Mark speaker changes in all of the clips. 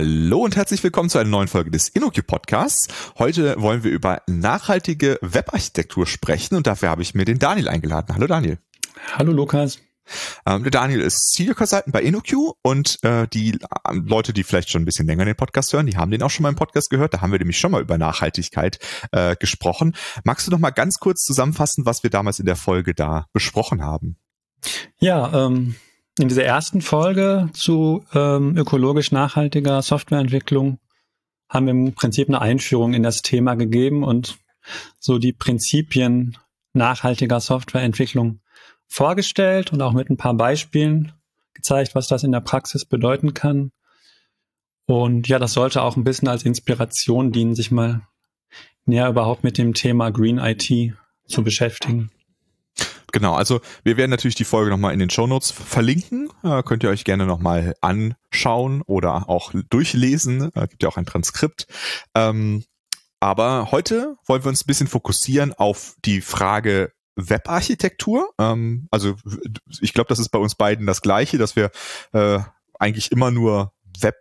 Speaker 1: Hallo und herzlich willkommen zu einer neuen Folge des InnoQ Podcasts. Heute wollen wir über nachhaltige Webarchitektur sprechen und dafür habe ich mir den Daniel eingeladen. Hallo Daniel.
Speaker 2: Hallo Lukas.
Speaker 1: Ähm, der Daniel ist Senior Consultant bei InnoQ und äh, die äh, Leute, die vielleicht schon ein bisschen länger den Podcast hören, die haben den auch schon mal im Podcast gehört. Da haben wir nämlich schon mal über Nachhaltigkeit äh, gesprochen. Magst du noch mal ganz kurz zusammenfassen, was wir damals in der Folge da besprochen haben?
Speaker 2: Ja, ähm, in dieser ersten Folge zu ähm, ökologisch nachhaltiger Softwareentwicklung haben wir im Prinzip eine Einführung in das Thema gegeben und so die Prinzipien nachhaltiger Softwareentwicklung vorgestellt und auch mit ein paar Beispielen gezeigt, was das in der Praxis bedeuten kann. Und ja, das sollte auch ein bisschen als Inspiration dienen, sich mal näher überhaupt mit dem Thema Green IT zu beschäftigen.
Speaker 1: Genau, also wir werden natürlich die Folge nochmal in den Show Notes verlinken. Äh, könnt ihr euch gerne nochmal anschauen oder auch durchlesen. Äh, gibt ja auch ein Transkript. Ähm, aber heute wollen wir uns ein bisschen fokussieren auf die Frage Webarchitektur. Ähm, also ich glaube, das ist bei uns beiden das Gleiche, dass wir äh, eigentlich immer nur Web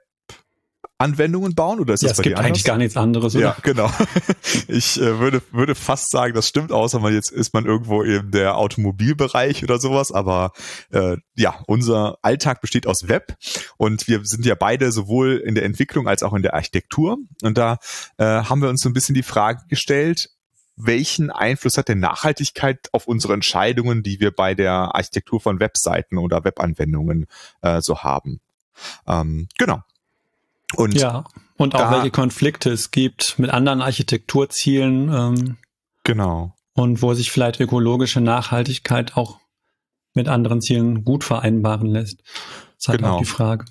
Speaker 1: Anwendungen bauen oder ist
Speaker 2: ja,
Speaker 1: das
Speaker 2: bei dir anders? Es gibt eigentlich gar nichts anderes,
Speaker 1: oder? Ja, genau. Ich äh, würde, würde fast sagen, das stimmt, außer man jetzt ist man irgendwo in der Automobilbereich oder sowas, aber äh, ja, unser Alltag besteht aus Web und wir sind ja beide sowohl in der Entwicklung als auch in der Architektur und da äh, haben wir uns so ein bisschen die Frage gestellt, welchen Einfluss hat denn Nachhaltigkeit auf unsere Entscheidungen, die wir bei der Architektur von Webseiten oder Webanwendungen äh, so haben? Ähm, genau.
Speaker 2: Und ja, und auch da, welche Konflikte es gibt mit anderen Architekturzielen. Ähm,
Speaker 1: genau.
Speaker 2: Und wo sich vielleicht ökologische Nachhaltigkeit auch mit anderen Zielen gut vereinbaren lässt. Das ist halt genau. auch die Frage.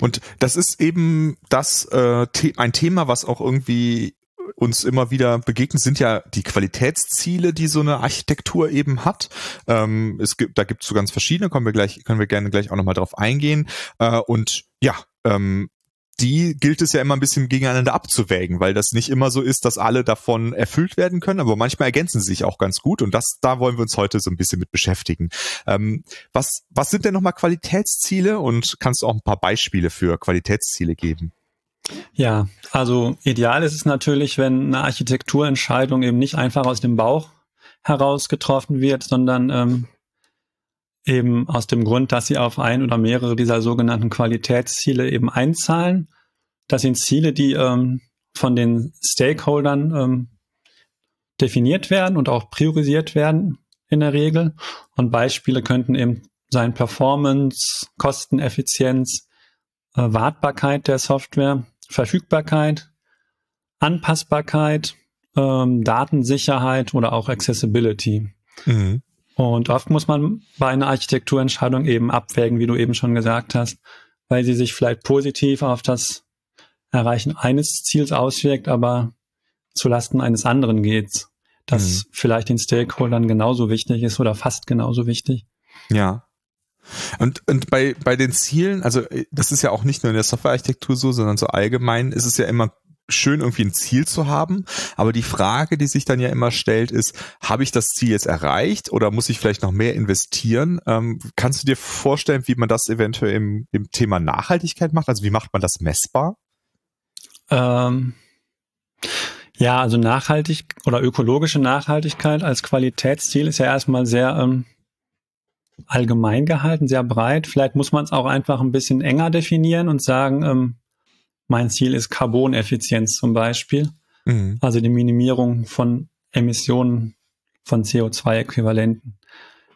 Speaker 1: Und das ist eben das äh, ein Thema, was auch irgendwie uns immer wieder begegnet, sind ja die Qualitätsziele, die so eine Architektur eben hat. Ähm, es gibt, da gibt es so ganz verschiedene, kommen wir gleich, können wir gerne gleich auch nochmal drauf eingehen. Äh, und ja, ähm, die gilt es ja immer ein bisschen gegeneinander abzuwägen, weil das nicht immer so ist, dass alle davon erfüllt werden können, aber manchmal ergänzen sie sich auch ganz gut und das, da wollen wir uns heute so ein bisschen mit beschäftigen. Ähm, was, was sind denn nochmal Qualitätsziele und kannst du auch ein paar Beispiele für Qualitätsziele geben?
Speaker 2: Ja, also ideal ist es natürlich, wenn eine Architekturentscheidung eben nicht einfach aus dem Bauch heraus getroffen wird, sondern ähm, eben aus dem Grund, dass sie auf ein oder mehrere dieser sogenannten Qualitätsziele eben einzahlen. Das sind Ziele, die ähm, von den Stakeholdern ähm, definiert werden und auch priorisiert werden in der Regel. Und Beispiele könnten eben sein Performance, Kosteneffizienz, äh, Wartbarkeit der Software, Verfügbarkeit, Anpassbarkeit, ähm, Datensicherheit oder auch Accessibility. Mhm. Und oft muss man bei einer Architekturentscheidung eben abwägen, wie du eben schon gesagt hast, weil sie sich vielleicht positiv auf das Erreichen eines Ziels auswirkt, aber zulasten eines anderen geht, das mhm. vielleicht den Stakeholdern genauso wichtig ist oder fast genauso wichtig.
Speaker 1: Ja. Und, und bei, bei den Zielen, also das ist ja auch nicht nur in der Softwarearchitektur so, sondern so allgemein ist es ja immer schön, irgendwie ein Ziel zu haben. Aber die Frage, die sich dann ja immer stellt, ist, habe ich das Ziel jetzt erreicht oder muss ich vielleicht noch mehr investieren? Ähm, kannst du dir vorstellen, wie man das eventuell im, im Thema Nachhaltigkeit macht? Also wie macht man das messbar?
Speaker 2: Ähm, ja, also nachhaltig oder ökologische Nachhaltigkeit als Qualitätsziel ist ja erstmal sehr ähm, allgemein gehalten, sehr breit. Vielleicht muss man es auch einfach ein bisschen enger definieren und sagen, ähm, mein Ziel ist Carboneffizienz zum Beispiel, mhm. also die Minimierung von Emissionen von CO2-Äquivalenten,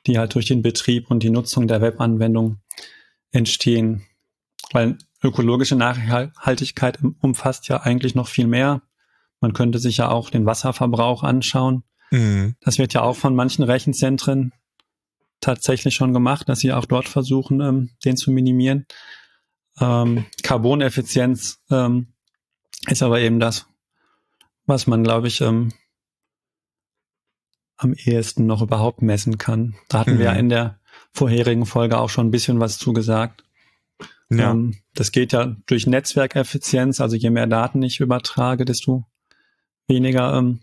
Speaker 2: die halt durch den Betrieb und die Nutzung der Webanwendung entstehen. Weil ökologische Nachhaltigkeit umfasst ja eigentlich noch viel mehr. Man könnte sich ja auch den Wasserverbrauch anschauen. Mhm. Das wird ja auch von manchen Rechenzentren tatsächlich schon gemacht, dass sie auch dort versuchen, ähm, den zu minimieren. Ähm, Carboneffizienz ähm, ist aber eben das, was man, glaube ich, ähm, am ehesten noch überhaupt messen kann. Da hatten mhm. wir in der vorherigen Folge auch schon ein bisschen was zugesagt. Ja. Ähm, das geht ja durch Netzwerkeffizienz, also je mehr Daten ich übertrage, desto weniger ähm,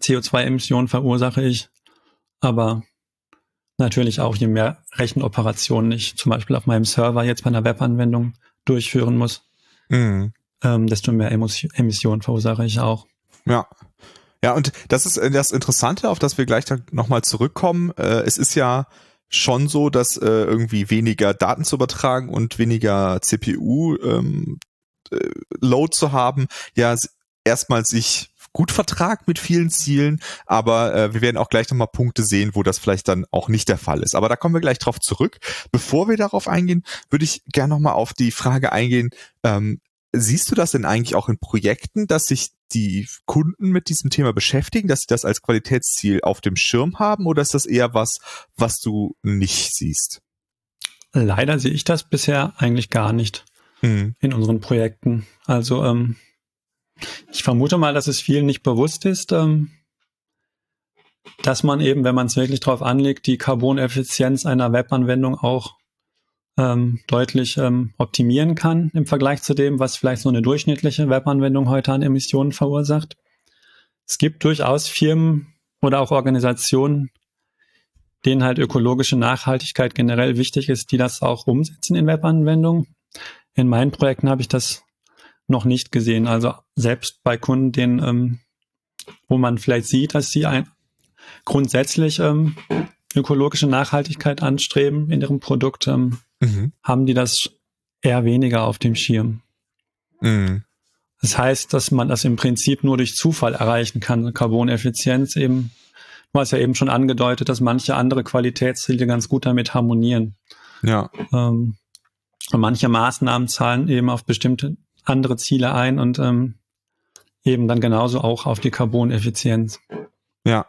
Speaker 2: CO2-Emissionen verursache ich. Aber natürlich auch, je mehr Rechenoperationen ich zum Beispiel auf meinem Server jetzt bei einer Webanwendung durchführen muss, mhm. ähm, desto mehr Emissionen verursache ich auch.
Speaker 1: Ja. Ja, und das ist äh, das Interessante, auf das wir gleich nochmal zurückkommen. Äh, es ist ja schon so, dass äh, irgendwie weniger Daten zu übertragen und weniger CPU ähm, äh, Load zu haben, ja erstmal sich gut vertragt mit vielen Zielen, aber äh, wir werden auch gleich nochmal Punkte sehen, wo das vielleicht dann auch nicht der Fall ist. Aber da kommen wir gleich drauf zurück. Bevor wir darauf eingehen, würde ich gerne nochmal auf die Frage eingehen, ähm, siehst du das denn eigentlich auch in Projekten, dass sich die Kunden mit diesem Thema beschäftigen, dass sie das als Qualitätsziel auf dem Schirm haben oder ist das eher was, was du nicht siehst?
Speaker 2: Leider sehe ich das bisher eigentlich gar nicht mhm. in unseren Projekten. Also ähm, ich vermute mal, dass es vielen nicht bewusst ist, ähm, dass man eben, wenn man es wirklich drauf anlegt, die Carboneffizienz einer Webanwendung auch ähm, deutlich ähm, optimieren kann im Vergleich zu dem, was vielleicht so eine durchschnittliche Webanwendung heute an Emissionen verursacht. Es gibt durchaus Firmen oder auch Organisationen, denen halt ökologische Nachhaltigkeit generell wichtig ist, die das auch umsetzen in Webanwendungen. In meinen Projekten habe ich das noch nicht gesehen. Also selbst bei Kunden, denen, ähm, wo man vielleicht sieht, dass sie ein, grundsätzlich ähm, ökologische Nachhaltigkeit anstreben in ihrem Produkt, ähm, mhm. haben die das eher weniger auf dem Schirm. Mhm. Das heißt, dass man das im Prinzip nur durch Zufall erreichen kann. Carboneffizienz eben, du hast ja eben schon angedeutet, dass manche andere Qualitätsziele ganz gut damit harmonieren.
Speaker 1: Ja. Ähm,
Speaker 2: und manche Maßnahmen zahlen eben auf bestimmte andere Ziele ein und ähm, eben dann genauso auch auf die Carboneffizienz.
Speaker 1: Ja.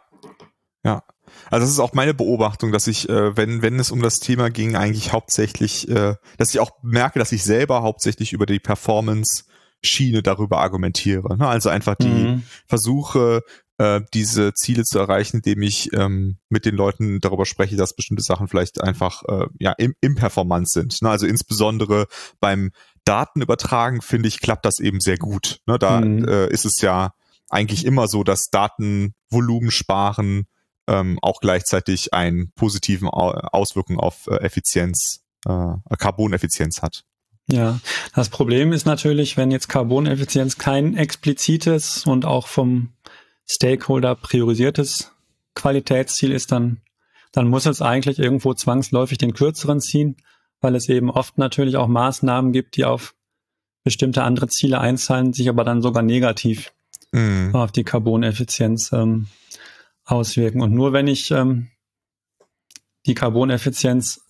Speaker 1: Ja. Also das ist auch meine Beobachtung, dass ich, äh, wenn, wenn es um das Thema ging, eigentlich hauptsächlich, äh, dass ich auch merke, dass ich selber hauptsächlich über die Performance Schiene darüber argumentiere. Ne? Also einfach die mhm. Versuche, äh, diese Ziele zu erreichen, indem ich ähm, mit den Leuten darüber spreche, dass bestimmte Sachen vielleicht einfach äh, ja im, im Performance sind. Ne? Also insbesondere beim Datenübertragen, finde ich, klappt das eben sehr gut. Ne? Da mhm. äh, ist es ja eigentlich immer so, dass Datenvolumen sparen ähm, auch gleichzeitig einen positiven Auswirkung auf äh, Effizienz, äh, Carboneffizienz hat.
Speaker 2: Ja, das Problem ist natürlich, wenn jetzt Carboneffizienz kein explizites und auch vom Stakeholder priorisiertes Qualitätsziel ist, dann, dann muss es eigentlich irgendwo zwangsläufig den kürzeren ziehen, weil es eben oft natürlich auch Maßnahmen gibt, die auf bestimmte andere Ziele einzahlen, sich aber dann sogar negativ mhm. auf die Carboneffizienz ähm, auswirken. Und nur wenn ich ähm, die Carboneffizienz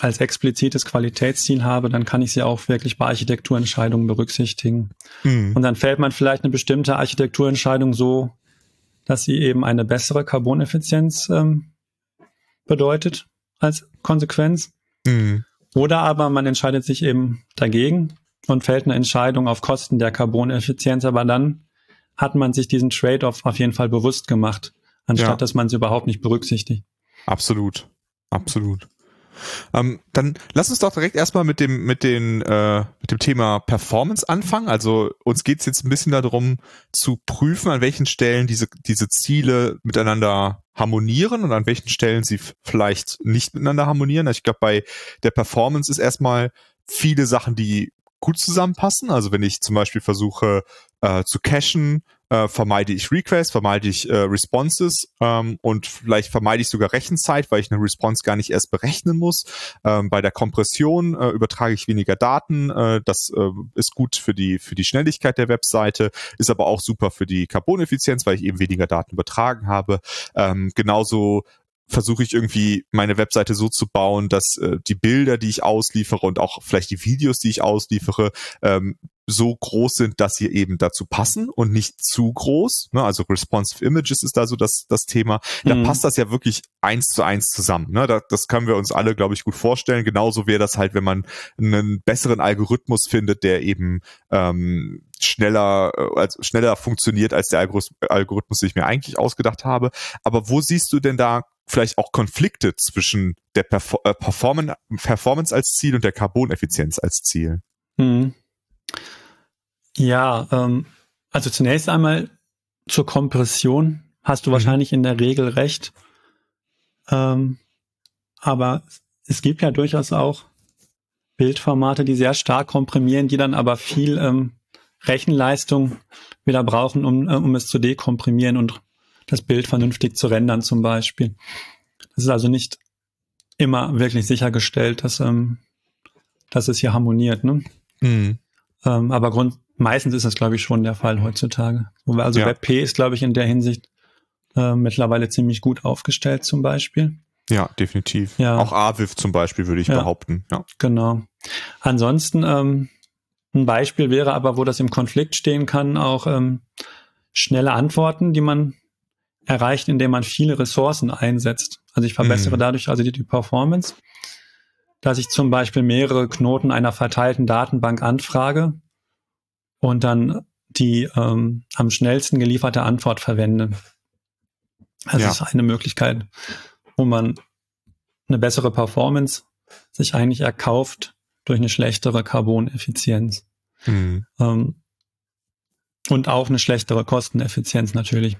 Speaker 2: als explizites Qualitätsziel habe, dann kann ich sie auch wirklich bei Architekturentscheidungen berücksichtigen. Mhm. Und dann fällt man vielleicht eine bestimmte Architekturentscheidung so, dass sie eben eine bessere Carboneffizienz ähm, bedeutet als Konsequenz. Mhm. Oder aber man entscheidet sich eben dagegen und fällt eine Entscheidung auf Kosten der Carboneffizienz, aber dann hat man sich diesen Trade-off auf jeden Fall bewusst gemacht anstatt ja. dass man es überhaupt nicht berücksichtigt.
Speaker 1: Absolut, absolut. Ähm, dann lass uns doch direkt erstmal mit dem mit den äh, mit dem Thema Performance anfangen. Also uns geht es jetzt ein bisschen darum zu prüfen, an welchen Stellen diese diese Ziele miteinander harmonieren und an welchen Stellen sie vielleicht nicht miteinander harmonieren. Ich glaube, bei der Performance ist erstmal viele Sachen, die gut zusammenpassen. Also wenn ich zum Beispiel versuche äh, zu cachen, äh, vermeide ich Requests, vermeide ich äh, Responses ähm, und vielleicht vermeide ich sogar Rechenzeit, weil ich eine Response gar nicht erst berechnen muss. Ähm, bei der Kompression äh, übertrage ich weniger Daten. Äh, das äh, ist gut für die für die Schnelligkeit der Webseite, ist aber auch super für die Carboneffizienz, weil ich eben weniger Daten übertragen habe. Ähm, genauso versuche ich irgendwie meine Webseite so zu bauen, dass äh, die Bilder, die ich ausliefere und auch vielleicht die Videos, die ich ausliefere, ähm, so groß sind, dass sie eben dazu passen und nicht zu groß. Ne? Also responsive Images ist da so das, das Thema. Da mhm. passt das ja wirklich eins zu eins zusammen. Ne? Da, das können wir uns alle, glaube ich, gut vorstellen. Genauso wäre das halt, wenn man einen besseren Algorithmus findet, der eben ähm, schneller, äh, also schneller funktioniert als der Algorithmus, den ich mir eigentlich ausgedacht habe. Aber wo siehst du denn da vielleicht auch Konflikte zwischen der äh, Performance, Performance als Ziel und der Carboneffizienz als Ziel?
Speaker 2: Hm. Ja, ähm, also zunächst einmal zur Kompression hast du mhm. wahrscheinlich in der Regel recht. Ähm, aber es gibt ja durchaus auch Bildformate, die sehr stark komprimieren, die dann aber viel ähm, Rechenleistung wieder brauchen, um, äh, um es zu dekomprimieren und das Bild vernünftig zu rendern zum Beispiel. Das ist also nicht immer wirklich sichergestellt, dass, ähm, dass es hier harmoniert. Ne? Mhm. Ähm, aber Grund, meistens ist das, glaube ich, schon der Fall heutzutage. Also ja. WebP ist, glaube ich, in der Hinsicht äh, mittlerweile ziemlich gut aufgestellt zum Beispiel.
Speaker 1: Ja, definitiv. Ja. Auch AVIF zum Beispiel würde ich ja. behaupten. Ja.
Speaker 2: Genau. Ansonsten ähm, ein Beispiel wäre aber, wo das im Konflikt stehen kann, auch ähm, schnelle Antworten, die man erreicht, indem man viele Ressourcen einsetzt. Also ich verbessere mhm. dadurch also die, die Performance, dass ich zum Beispiel mehrere Knoten einer verteilten Datenbank anfrage und dann die ähm, am schnellsten gelieferte Antwort verwende. Das ja. ist eine Möglichkeit, wo man eine bessere Performance sich eigentlich erkauft durch eine schlechtere Carbon-Effizienz. Mhm. Ähm, und auch eine schlechtere Kosteneffizienz natürlich.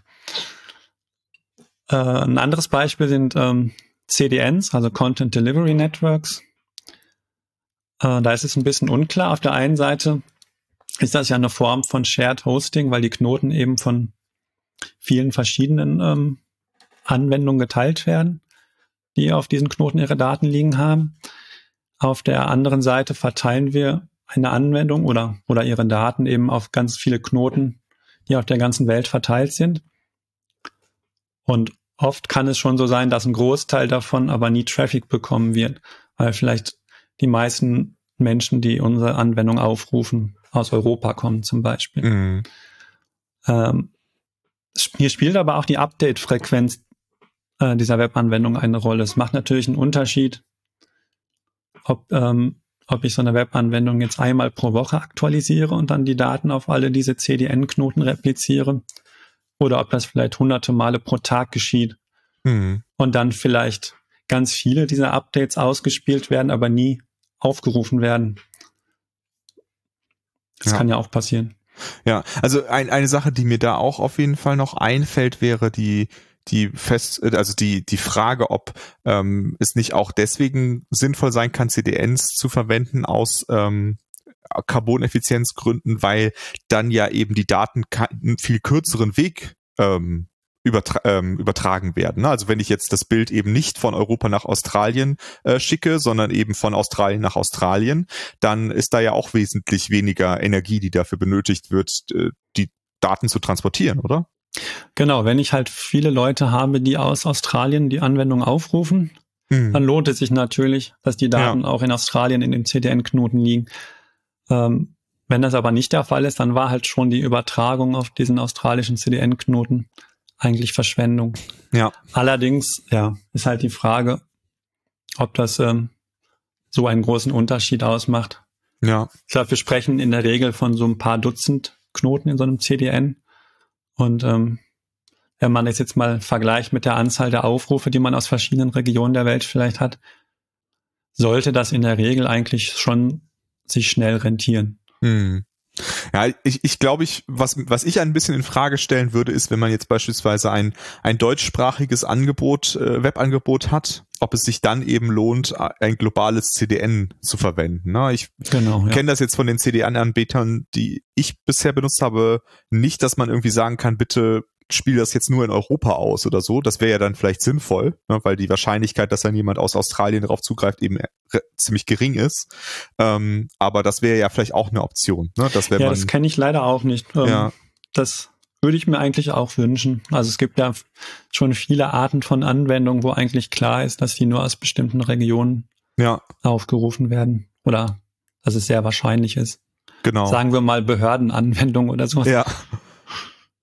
Speaker 2: Äh, ein anderes Beispiel sind ähm, CDNs, also Content Delivery Networks. Äh, da ist es ein bisschen unklar. Auf der einen Seite ist das ja eine Form von Shared Hosting, weil die Knoten eben von vielen verschiedenen ähm, Anwendungen geteilt werden, die auf diesen Knoten ihre Daten liegen haben. Auf der anderen Seite verteilen wir eine Anwendung oder, oder ihre Daten eben auf ganz viele Knoten, die auf der ganzen Welt verteilt sind. Und oft kann es schon so sein, dass ein Großteil davon aber nie Traffic bekommen wird, weil vielleicht die meisten Menschen, die unsere Anwendung aufrufen, aus Europa kommen zum Beispiel. Mhm. Ähm, hier spielt aber auch die Update-Frequenz äh, dieser Webanwendung eine Rolle. Es macht natürlich einen Unterschied, ob, ähm, ob ich so eine Webanwendung jetzt einmal pro Woche aktualisiere und dann die Daten auf alle diese CDN-Knoten repliziere oder ob das vielleicht hunderte Male pro Tag geschieht mhm. und dann vielleicht ganz viele dieser Updates ausgespielt werden, aber nie aufgerufen werden. Das ja. kann ja auch passieren.
Speaker 1: Ja, also ein, eine Sache, die mir da auch auf jeden Fall noch einfällt, wäre die die fest, also die die Frage, ob ähm, es nicht auch deswegen sinnvoll sein kann, CDNs zu verwenden aus ähm, Carboneffizienzgründen, weil dann ja eben die Daten einen viel kürzeren Weg ähm, übertra ähm, übertragen werden. Ne? Also wenn ich jetzt das Bild eben nicht von Europa nach Australien äh, schicke, sondern eben von Australien nach Australien, dann ist da ja auch wesentlich weniger Energie, die dafür benötigt wird, äh, die Daten zu transportieren, oder?
Speaker 2: Genau, wenn ich halt viele Leute habe, die aus Australien die Anwendung aufrufen, hm. dann lohnt es sich natürlich, dass die Daten ja. auch in Australien in dem CDN-Knoten liegen. Ähm, wenn das aber nicht der Fall ist, dann war halt schon die Übertragung auf diesen australischen CDN-Knoten eigentlich Verschwendung. Ja. Allerdings, ja, ist halt die Frage, ob das ähm, so einen großen Unterschied ausmacht. Ja. Ich glaube, wir sprechen in der Regel von so ein paar Dutzend Knoten in so einem CDN. Und ähm, wenn man das jetzt mal vergleicht mit der Anzahl der Aufrufe, die man aus verschiedenen Regionen der Welt vielleicht hat, sollte das in der Regel eigentlich schon sich schnell rentieren. Hm.
Speaker 1: Ja, ich, ich glaube, ich, was, was ich ein bisschen in Frage stellen würde, ist, wenn man jetzt beispielsweise ein, ein deutschsprachiges Angebot, äh, Webangebot hat, ob es sich dann eben lohnt, ein globales CDN zu verwenden. Ne? Ich genau, ja. kenne das jetzt von den CDN-Anbietern, die ich bisher benutzt habe, nicht, dass man irgendwie sagen kann, bitte spiele das jetzt nur in Europa aus oder so. Das wäre ja dann vielleicht sinnvoll, ne, weil die Wahrscheinlichkeit, dass dann jemand aus Australien darauf zugreift, eben ziemlich gering ist. Ähm, aber das wäre ja vielleicht auch eine Option. Ne?
Speaker 2: Das ja, man, das kenne ich leider auch nicht. Ähm, ja. Das würde ich mir eigentlich auch wünschen. Also es gibt ja schon viele Arten von Anwendungen, wo eigentlich klar ist, dass die nur aus bestimmten Regionen ja. aufgerufen werden oder dass es sehr wahrscheinlich ist. Genau. Sagen wir mal Behördenanwendungen oder so.
Speaker 1: Ja.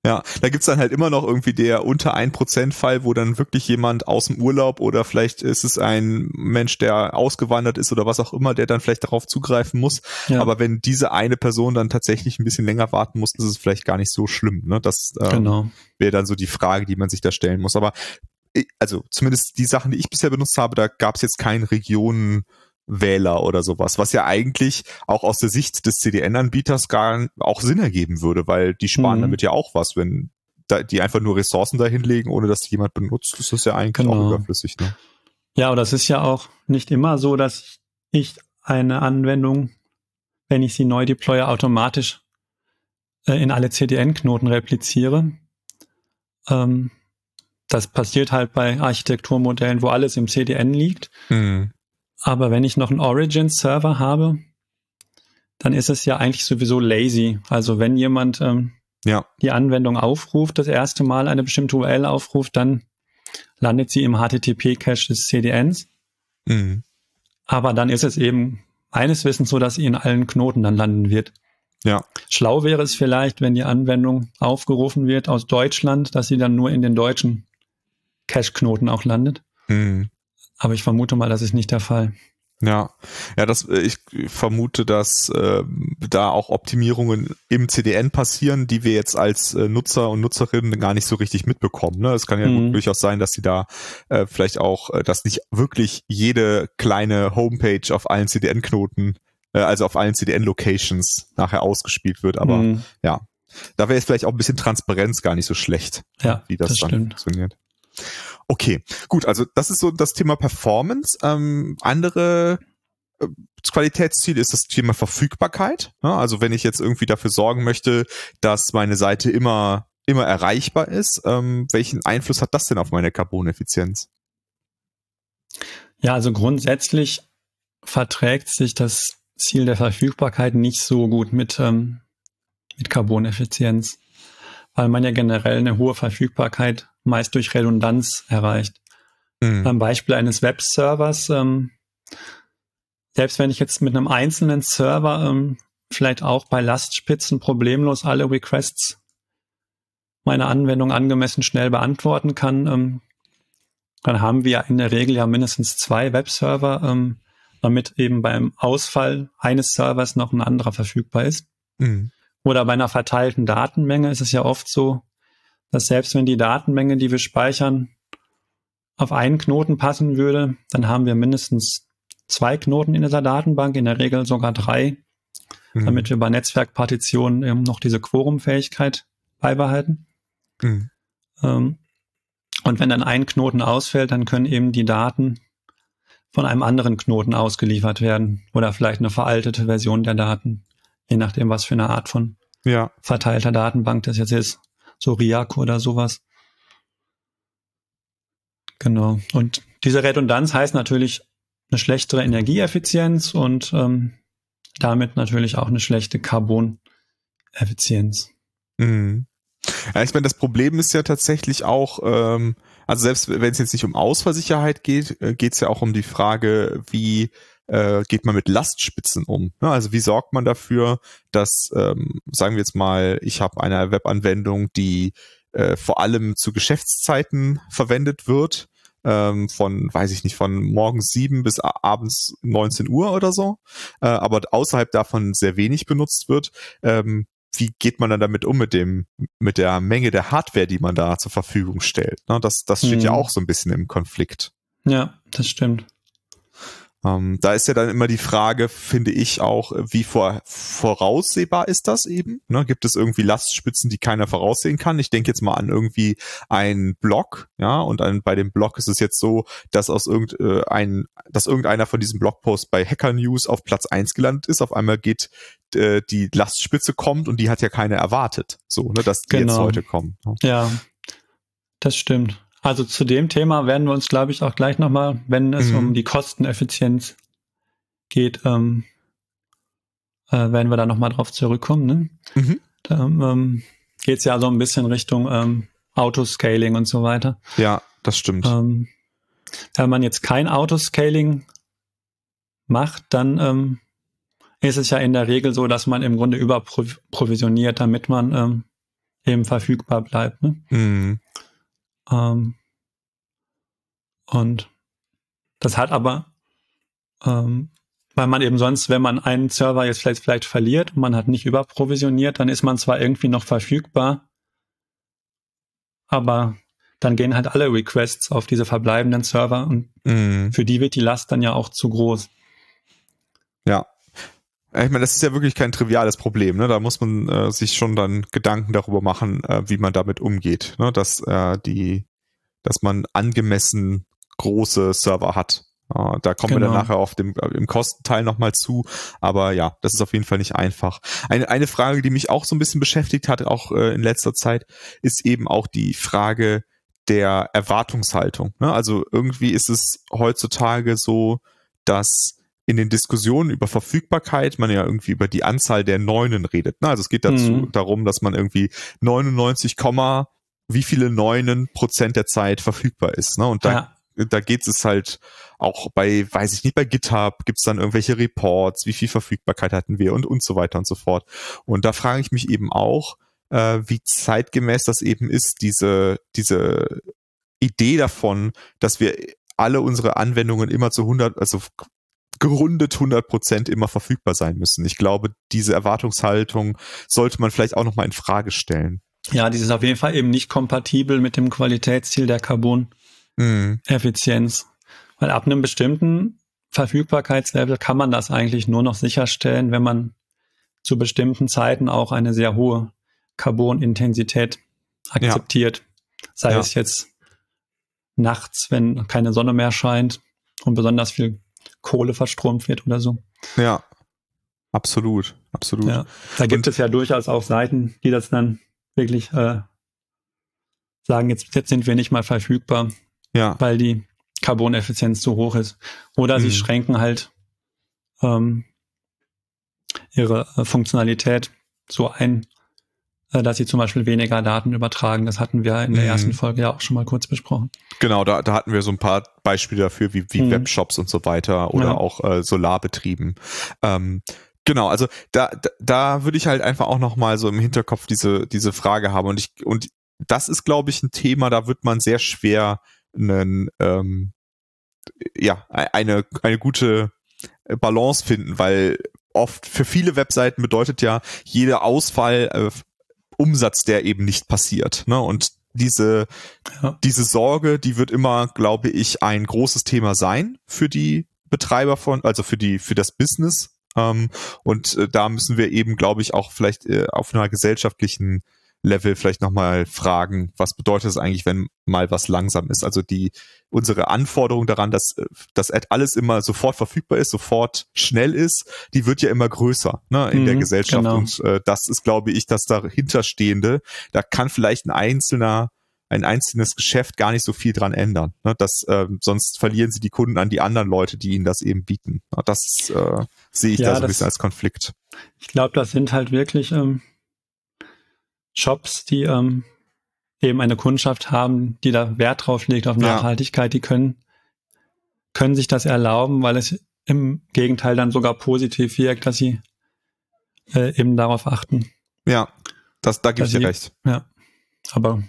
Speaker 1: Ja, da gibt's dann halt immer noch irgendwie der unter ein Prozent Fall, wo dann wirklich jemand aus dem Urlaub oder vielleicht ist es ein Mensch, der ausgewandert ist oder was auch immer, der dann vielleicht darauf zugreifen muss. Ja. Aber wenn diese eine Person dann tatsächlich ein bisschen länger warten muss, ist es vielleicht gar nicht so schlimm. Ne? Das ähm, genau. wäre dann so die Frage, die man sich da stellen muss. Aber also zumindest die Sachen, die ich bisher benutzt habe, da gab's jetzt keinen Regionen Wähler oder sowas, was ja eigentlich auch aus der Sicht des CDN-Anbieters gar auch Sinn ergeben würde, weil die sparen mhm. damit ja auch was, wenn da, die einfach nur Ressourcen dahinlegen, ohne dass jemand benutzt, ist das ja eigentlich genau. auch überflüssig. Ne?
Speaker 2: Ja, aber das ist ja auch nicht immer so, dass ich eine Anwendung, wenn ich sie neu deploye, automatisch äh, in alle CDN-Knoten repliziere. Ähm, das passiert halt bei Architekturmodellen, wo alles im CDN liegt. Mhm. Aber wenn ich noch einen Origin-Server habe, dann ist es ja eigentlich sowieso lazy. Also wenn jemand ähm, ja. die Anwendung aufruft, das erste Mal eine bestimmte URL aufruft, dann landet sie im HTTP-Cache des CDNs. Mhm. Aber dann ist es eben meines Wissens so, dass sie in allen Knoten dann landen wird. Ja. Schlau wäre es vielleicht, wenn die Anwendung aufgerufen wird aus Deutschland, dass sie dann nur in den deutschen Cache-Knoten auch landet. Mhm. Aber ich vermute mal, das ist nicht der Fall.
Speaker 1: Ja, ja, das äh, ich vermute, dass äh, da auch Optimierungen im CDN passieren, die wir jetzt als äh, Nutzer und Nutzerinnen gar nicht so richtig mitbekommen. Ne? Es kann ja mhm. durchaus sein, dass sie da äh, vielleicht auch, äh, dass nicht wirklich jede kleine Homepage auf allen CDN-Knoten, äh, also auf allen CDN-Locations nachher ausgespielt wird. Aber mhm. ja, da wäre es vielleicht auch ein bisschen Transparenz gar nicht so schlecht,
Speaker 2: ja,
Speaker 1: wie das,
Speaker 2: das
Speaker 1: dann
Speaker 2: stimmt.
Speaker 1: funktioniert. Okay, gut, also das ist so das Thema Performance. Ähm, andere äh, Qualitätsziel ist das Thema Verfügbarkeit. Ja, also wenn ich jetzt irgendwie dafür sorgen möchte, dass meine Seite immer immer erreichbar ist, ähm, welchen Einfluss hat das denn auf meine Carboneffizienz?
Speaker 2: Ja, also grundsätzlich verträgt sich das Ziel der Verfügbarkeit nicht so gut mit, ähm, mit Carboneffizienz, weil man ja generell eine hohe Verfügbarkeit meist durch Redundanz erreicht. Mhm. Am Beispiel eines Webservers, ähm, selbst wenn ich jetzt mit einem einzelnen Server ähm, vielleicht auch bei Lastspitzen problemlos alle Requests meiner Anwendung angemessen schnell beantworten kann, ähm, dann haben wir in der Regel ja mindestens zwei Webserver, ähm, damit eben beim Ausfall eines Servers noch ein anderer verfügbar ist. Mhm. Oder bei einer verteilten Datenmenge ist es ja oft so, dass selbst wenn die Datenmenge, die wir speichern, auf einen Knoten passen würde, dann haben wir mindestens zwei Knoten in dieser Datenbank, in der Regel sogar drei, mhm. damit wir bei Netzwerkpartitionen eben noch diese Quorumfähigkeit beibehalten. Mhm. Ähm, und wenn dann ein Knoten ausfällt, dann können eben die Daten von einem anderen Knoten ausgeliefert werden oder vielleicht eine veraltete Version der Daten, je nachdem, was für eine Art von ja. verteilter Datenbank das jetzt ist so Riak oder sowas. Genau. Und diese Redundanz heißt natürlich eine schlechtere Energieeffizienz und ähm, damit natürlich auch eine schlechte Carboneffizienz.
Speaker 1: Mhm. Ja, ich meine, das Problem ist ja tatsächlich auch, ähm, also selbst wenn es jetzt nicht um Ausfallsicherheit geht, äh, geht es ja auch um die Frage, wie äh, geht man mit Lastspitzen um? Ja, also wie sorgt man dafür, dass, ähm, sagen wir jetzt mal, ich habe eine Webanwendung, die äh, vor allem zu Geschäftszeiten verwendet wird, ähm, von, weiß ich nicht, von morgens sieben bis abends 19 Uhr oder so, äh, aber außerhalb davon sehr wenig benutzt wird. Ähm, wie geht man dann damit um mit dem, mit der Menge der Hardware, die man da zur Verfügung stellt? Ne, das, das steht hm. ja auch so ein bisschen im Konflikt.
Speaker 2: Ja, das stimmt.
Speaker 1: Ähm, da ist ja dann immer die Frage, finde ich auch, wie vor, voraussehbar ist das eben? Ne? Gibt es irgendwie Lastspitzen, die keiner voraussehen kann? Ich denke jetzt mal an irgendwie einen Blog, ja, und ein, bei dem Blog ist es jetzt so, dass aus irgendein, äh, dass irgendeiner von diesem Blogposts bei Hacker News auf Platz eins gelandet ist. Auf einmal geht äh, die Lastspitze kommt und die hat ja keiner erwartet, so, ne, dass die genau. jetzt heute kommen.
Speaker 2: Ne? Ja, das stimmt. Also zu dem Thema werden wir uns, glaube ich, auch gleich nochmal, wenn es mhm. um die Kosteneffizienz geht, ähm, äh, werden wir da nochmal drauf zurückkommen. Ne? Mhm. Da ähm, geht es ja so ein bisschen Richtung ähm, Autoscaling und so weiter.
Speaker 1: Ja, das stimmt.
Speaker 2: Ähm, wenn man jetzt kein Autoscaling macht, dann ähm, ist es ja in der Regel so, dass man im Grunde überprovisioniert, damit man ähm, eben verfügbar bleibt. Ne? Mhm. Ähm, und das hat aber, ähm, weil man eben sonst, wenn man einen Server jetzt vielleicht, vielleicht verliert und man hat nicht überprovisioniert, dann ist man zwar irgendwie noch verfügbar, aber dann gehen halt alle Requests auf diese verbleibenden Server und mm. für die wird die Last dann ja auch zu groß.
Speaker 1: Ja, ich meine, das ist ja wirklich kein triviales Problem. Ne? Da muss man äh, sich schon dann Gedanken darüber machen, äh, wie man damit umgeht. Ne? Dass äh, die, dass man angemessen große Server hat. Uh, da kommen genau. wir dann genau. nachher auf dem im Kostenteil nochmal zu. Aber ja, das ist auf jeden Fall nicht einfach. Eine, eine Frage, die mich auch so ein bisschen beschäftigt hat, auch äh, in letzter Zeit, ist eben auch die Frage der Erwartungshaltung. Ne? Also irgendwie ist es heutzutage so, dass in den Diskussionen über Verfügbarkeit man ja irgendwie über die Anzahl der Neunen redet. Ne? Also es geht dazu mhm. darum, dass man irgendwie 99, wie viele Neunen Prozent der Zeit verfügbar ist. Ne? Und da, ja. da geht es halt auch bei, weiß ich nicht, bei GitHub gibt's dann irgendwelche Reports, wie viel Verfügbarkeit hatten wir und, und so weiter und so fort. Und da frage ich mich eben auch, äh, wie zeitgemäß das eben ist, diese, diese Idee davon, dass wir alle unsere Anwendungen immer zu 100, also gerundet 100 Prozent immer verfügbar sein müssen. Ich glaube, diese Erwartungshaltung sollte man vielleicht auch nochmal in Frage stellen.
Speaker 2: Ja, dieses ist auf jeden Fall eben nicht kompatibel mit dem Qualitätsziel der Carbon-Effizienz. Mhm. Weil ab einem bestimmten Verfügbarkeitslevel kann man das eigentlich nur noch sicherstellen, wenn man zu bestimmten Zeiten auch eine sehr hohe Carbon-Intensität akzeptiert. Ja. Sei ja. es jetzt nachts, wenn keine Sonne mehr scheint und besonders viel Kohle verstromt wird oder so.
Speaker 1: Ja, absolut, absolut. Ja,
Speaker 2: da gibt und, es ja durchaus auch Seiten, die das dann wirklich äh, sagen, jetzt, jetzt sind wir nicht mal verfügbar, ja. weil die Carboneffizienz zu hoch ist. Oder mhm. sie schränken halt ähm, ihre äh, Funktionalität so ein, dass sie zum Beispiel weniger Daten übertragen. Das hatten wir in der mhm. ersten Folge ja auch schon mal kurz besprochen.
Speaker 1: Genau, da, da hatten wir so ein paar Beispiele dafür, wie, wie mhm. Webshops und so weiter oder ja. auch äh, Solarbetrieben. Ähm, Genau, also da, da, da würde ich halt einfach auch nochmal so im Hinterkopf diese, diese Frage haben. Und ich, und das ist, glaube ich, ein Thema, da wird man sehr schwer einen, ähm, ja, eine, eine gute Balance finden, weil oft für viele Webseiten bedeutet ja jeder Ausfall äh, Umsatz, der eben nicht passiert. Ne? Und diese, ja. diese Sorge, die wird immer, glaube ich, ein großes Thema sein für die Betreiber von, also für die, für das Business. Ähm, und äh, da müssen wir eben, glaube ich, auch vielleicht äh, auf einer gesellschaftlichen Level vielleicht nochmal fragen, was bedeutet es eigentlich, wenn mal was langsam ist? Also die, unsere Anforderung daran, dass, dass alles immer sofort verfügbar ist, sofort schnell ist, die wird ja immer größer ne, in mhm, der Gesellschaft. Genau. Und äh, das ist, glaube ich, das dahinterstehende. Da kann vielleicht ein einzelner ein einzelnes Geschäft gar nicht so viel dran ändern. Ne? Das, äh, sonst verlieren sie die Kunden an die anderen Leute, die ihnen das eben bieten. Das äh, sehe ich ja, da so ein bisschen als Konflikt.
Speaker 2: Ich glaube, das sind halt wirklich ähm, Shops, die ähm, eben eine Kundschaft haben, die da Wert drauf legt auf Nachhaltigkeit, die können, können sich das erlauben, weil es im Gegenteil dann sogar positiv wirkt, dass sie äh, eben darauf achten.
Speaker 1: Ja, das, da gebe ich dir recht.
Speaker 2: Ja, aber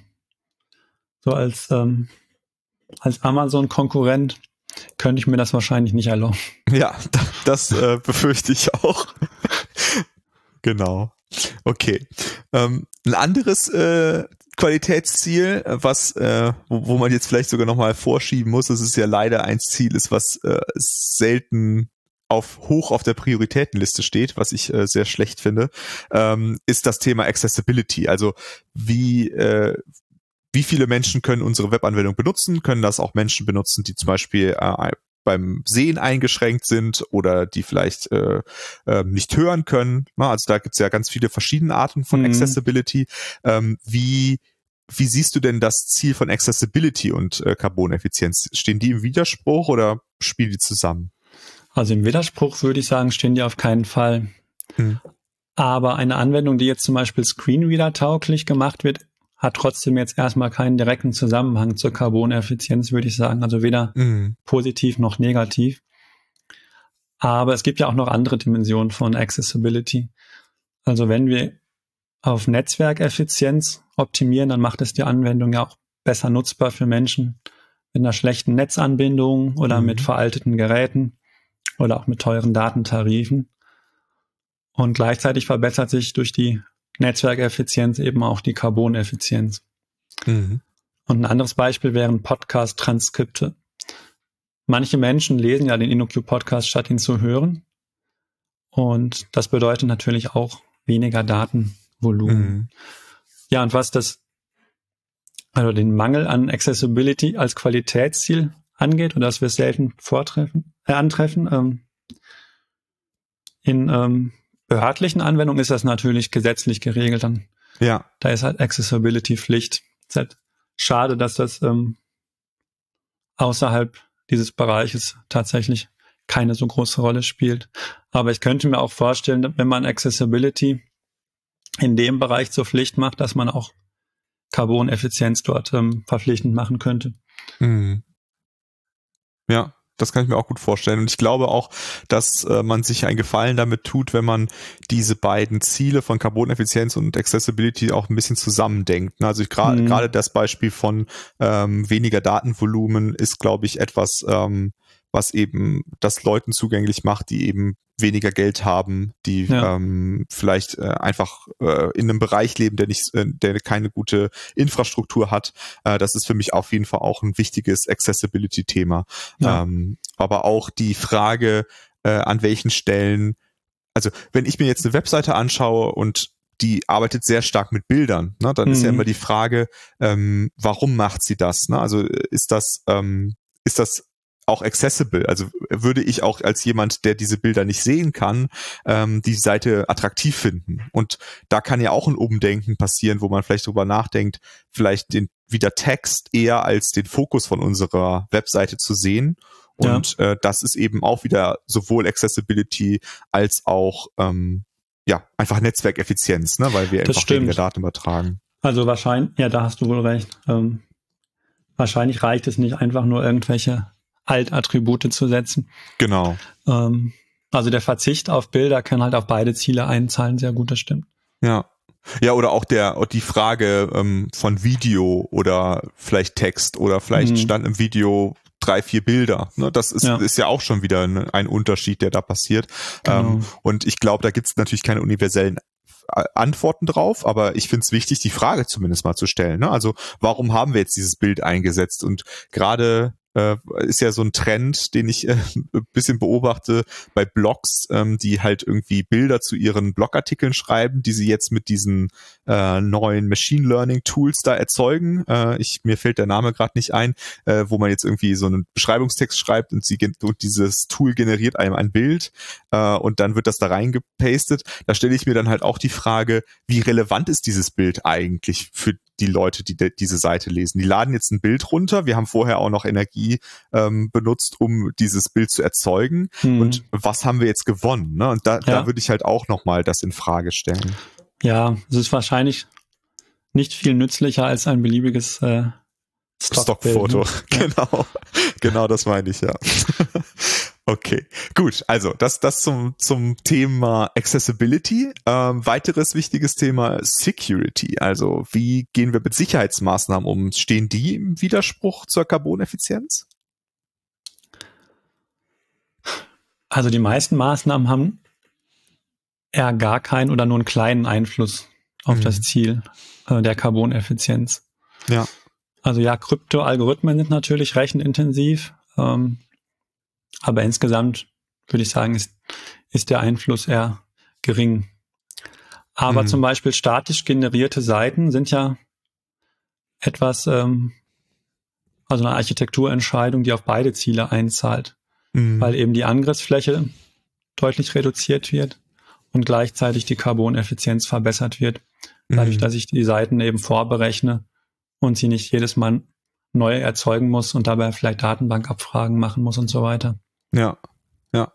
Speaker 2: so als, ähm, als Amazon-Konkurrent könnte ich mir das wahrscheinlich nicht erlauben.
Speaker 1: Ja, das äh, befürchte ich auch. genau. Okay. Ähm, ein anderes äh, Qualitätsziel, was äh, wo, wo man jetzt vielleicht sogar nochmal vorschieben muss, das ist ja leider ein Ziel ist, was äh, selten auf hoch auf der Prioritätenliste steht, was ich äh, sehr schlecht finde, ähm, ist das Thema Accessibility. Also wie äh, wie viele Menschen können unsere Webanwendung benutzen? Können das auch Menschen benutzen, die zum Beispiel äh, beim Sehen eingeschränkt sind oder die vielleicht äh, äh, nicht hören können. Also da gibt es ja ganz viele verschiedene Arten von mhm. Accessibility. Ähm, wie wie siehst du denn das Ziel von Accessibility und äh, Carboneffizienz? Stehen die im Widerspruch oder spielen die zusammen?
Speaker 2: Also im Widerspruch würde ich sagen, stehen die auf keinen Fall. Hm. Aber eine Anwendung, die jetzt zum Beispiel Screenreader tauglich gemacht wird, hat trotzdem jetzt erstmal keinen direkten Zusammenhang zur Carboneffizienz, würde ich sagen. Also weder mhm. positiv noch negativ. Aber es gibt ja auch noch andere Dimensionen von Accessibility. Also wenn wir auf Netzwerkeffizienz optimieren, dann macht es die Anwendung ja auch besser nutzbar für Menschen mit einer schlechten Netzanbindung oder mhm. mit veralteten Geräten oder auch mit teuren Datentarifen. Und gleichzeitig verbessert sich durch die Netzwerkeffizienz eben auch die Carboneffizienz. Mhm. Und ein anderes Beispiel wären Podcast-Transkripte. Manche Menschen lesen ja den InnoQ-Podcast, statt ihn zu hören. Und das bedeutet natürlich auch weniger Datenvolumen. Mhm. Ja, und was das, also den Mangel an Accessibility als Qualitätsziel angeht oder dass wir es selten vortreffen, äh, antreffen. Ähm, in ähm, behördlichen Anwendungen ist das natürlich gesetzlich geregelt. Dann,
Speaker 1: ja.
Speaker 2: Da ist halt Accessibility-Pflicht. Ist halt schade, dass das ähm, außerhalb dieses Bereiches tatsächlich keine so große Rolle spielt. Aber ich könnte mir auch vorstellen, wenn man Accessibility in dem Bereich zur Pflicht macht, dass man auch Carbon-Effizienz dort ähm, verpflichtend machen könnte.
Speaker 1: Mhm. Ja, das kann ich mir auch gut vorstellen. Und ich glaube auch, dass äh, man sich einen Gefallen damit tut, wenn man diese beiden Ziele von Carboneffizienz und Accessibility auch ein bisschen zusammendenkt. Also gerade mhm. gerade das Beispiel von ähm, weniger Datenvolumen ist, glaube ich, etwas, ähm, was eben das Leuten zugänglich macht, die eben weniger Geld haben, die ja. ähm, vielleicht äh, einfach äh, in einem Bereich leben, der nicht, äh, der keine gute Infrastruktur hat. Äh, das ist für mich auf jeden Fall auch ein wichtiges Accessibility-Thema. Ja. Ähm, aber auch die Frage, äh, an welchen Stellen, also wenn ich mir jetzt eine Webseite anschaue und die arbeitet sehr stark mit Bildern. Ne? Dann mhm. ist ja mhm. immer die Frage, ähm, warum macht sie das? Ne? Also ist das ähm, ist das auch accessible. Also würde ich auch als jemand, der diese Bilder nicht sehen kann, ähm, die Seite attraktiv finden. Und da kann ja auch ein Umdenken passieren, wo man vielleicht drüber nachdenkt, vielleicht den wieder Text eher als den Fokus von unserer Webseite zu sehen. Und ja. äh, das ist eben auch wieder sowohl Accessibility als auch ähm, ja einfach Netzwerkeffizienz, ne, weil wir das einfach stimmt. weniger Daten übertragen.
Speaker 2: Also wahrscheinlich, ja, da hast du wohl recht. Ähm, wahrscheinlich reicht es nicht einfach nur irgendwelche Altattribute zu setzen.
Speaker 1: Genau.
Speaker 2: Ähm, also der Verzicht auf Bilder kann halt auf beide Ziele einzahlen, sehr gut, das stimmt.
Speaker 1: Ja. Ja, oder auch der, die Frage ähm, von Video oder vielleicht Text oder vielleicht mhm. stand im Video drei, vier Bilder. Ne? Das ist ja. ist ja auch schon wieder ein, ein Unterschied, der da passiert. Genau. Ähm, und ich glaube, da gibt es natürlich keine universellen äh, Antworten drauf, aber ich finde es wichtig, die Frage zumindest mal zu stellen. Ne? Also warum haben wir jetzt dieses Bild eingesetzt? Und gerade äh, ist ja so ein Trend, den ich äh, ein bisschen beobachte bei Blogs, ähm, die halt irgendwie Bilder zu ihren Blogartikeln schreiben, die sie jetzt mit diesen äh, neuen Machine Learning Tools da erzeugen. Äh, ich mir fällt der Name gerade nicht ein, äh, wo man jetzt irgendwie so einen Beschreibungstext schreibt und sie und dieses Tool generiert einem ein Bild äh, und dann wird das da reingepastet. Da stelle ich mir dann halt auch die Frage, wie relevant ist dieses Bild eigentlich für die Leute, die de diese Seite lesen. Die laden jetzt ein Bild runter. Wir haben vorher auch noch Energie ähm, benutzt, um dieses Bild zu erzeugen. Hm. Und was haben wir jetzt gewonnen? Ne? Und da, ja. da würde ich halt auch nochmal das in Frage stellen.
Speaker 2: Ja, es ist wahrscheinlich nicht viel nützlicher als ein beliebiges äh,
Speaker 1: Stockfoto. Stock? Genau, genau das meine ich ja. Okay, gut. Also das, das zum, zum Thema Accessibility. Ähm, weiteres wichtiges Thema Security. Also wie gehen wir mit Sicherheitsmaßnahmen um? Stehen die im Widerspruch zur Carboneffizienz?
Speaker 2: Also die meisten Maßnahmen haben eher gar keinen oder nur einen kleinen Einfluss auf mhm. das Ziel äh, der Carboneffizienz.
Speaker 1: Ja.
Speaker 2: Also ja, Kryptoalgorithmen sind natürlich rechenintensiv. Ähm, aber insgesamt würde ich sagen, ist, ist der Einfluss eher gering. Aber mhm. zum Beispiel statisch generierte Seiten sind ja etwas, ähm, also eine Architekturentscheidung, die auf beide Ziele einzahlt, mhm. weil eben die Angriffsfläche deutlich reduziert wird und gleichzeitig die Carboneffizienz verbessert wird, dadurch, mhm. dass ich die Seiten eben vorberechne und sie nicht jedes Mal neu erzeugen muss und dabei vielleicht Datenbankabfragen machen muss und so weiter.
Speaker 1: Ja, ja.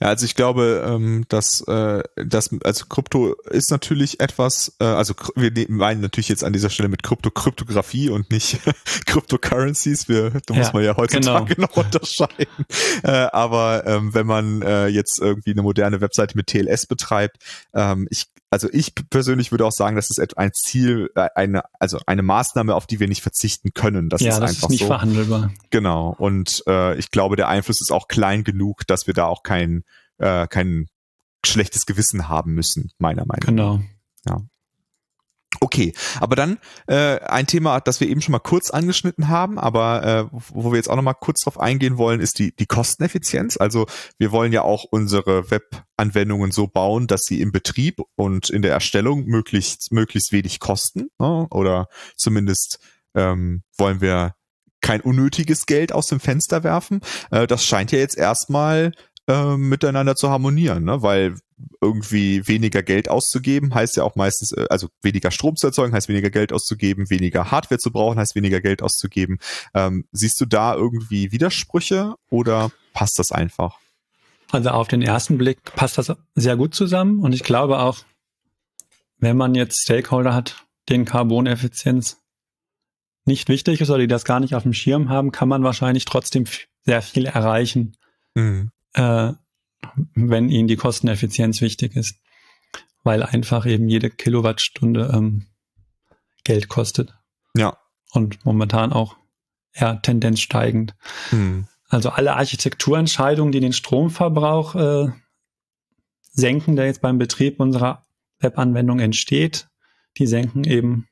Speaker 1: Ja, also ich glaube, ähm, dass äh, das also Krypto ist natürlich etwas, äh, also wir ne-, meinen natürlich jetzt an dieser Stelle mit Krypto Kryptographie und nicht Cryptocurrencies. Wir, da ja, muss man ja heutzutage genau. noch unterscheiden. Äh, aber ähm, wenn man jetzt irgendwie eine moderne Webseite mit TLS betreibt, ähm, ich also ich persönlich würde auch sagen, das ist ein Ziel, äh, eine, also eine Maßnahme, auf die wir nicht verzichten können. Das
Speaker 2: ja,
Speaker 1: ist
Speaker 2: das
Speaker 1: einfach
Speaker 2: ist nicht
Speaker 1: so.
Speaker 2: verhandelbar.
Speaker 1: Genau. Und äh, ich glaube, der Einfluss ist auch klein genug, dass wir da auch kein, äh, kein schlechtes Gewissen haben müssen, meiner Meinung
Speaker 2: nach. Genau.
Speaker 1: Ja. Okay, aber dann äh, ein Thema, das wir eben schon mal kurz angeschnitten haben, aber äh, wo wir jetzt auch noch mal kurz drauf eingehen wollen, ist die die Kosteneffizienz. Also wir wollen ja auch unsere Webanwendungen so bauen, dass sie im Betrieb und in der Erstellung möglichst möglichst wenig kosten ne? oder zumindest ähm, wollen wir kein unnötiges Geld aus dem Fenster werfen. Äh, das scheint ja jetzt erstmal äh, miteinander zu harmonieren, ne? weil irgendwie weniger Geld auszugeben heißt ja auch meistens, äh, also weniger Strom zu erzeugen heißt weniger Geld auszugeben, weniger Hardware zu brauchen heißt weniger Geld auszugeben. Ähm, siehst du da irgendwie Widersprüche oder passt das einfach?
Speaker 2: Also auf den ersten Blick passt das sehr gut zusammen und ich glaube auch, wenn man jetzt Stakeholder hat, denen Carboneffizienz nicht wichtig ist oder die das gar nicht auf dem Schirm haben, kann man wahrscheinlich trotzdem sehr viel erreichen. Mhm äh, wenn ihnen die Kosteneffizienz wichtig ist, weil einfach eben jede Kilowattstunde ähm, Geld kostet.
Speaker 1: Ja.
Speaker 2: Und momentan auch eher Tendenz steigend. Hm. Also alle Architekturentscheidungen, die den Stromverbrauch äh, senken, der jetzt beim Betrieb unserer Webanwendung entsteht, die senken eben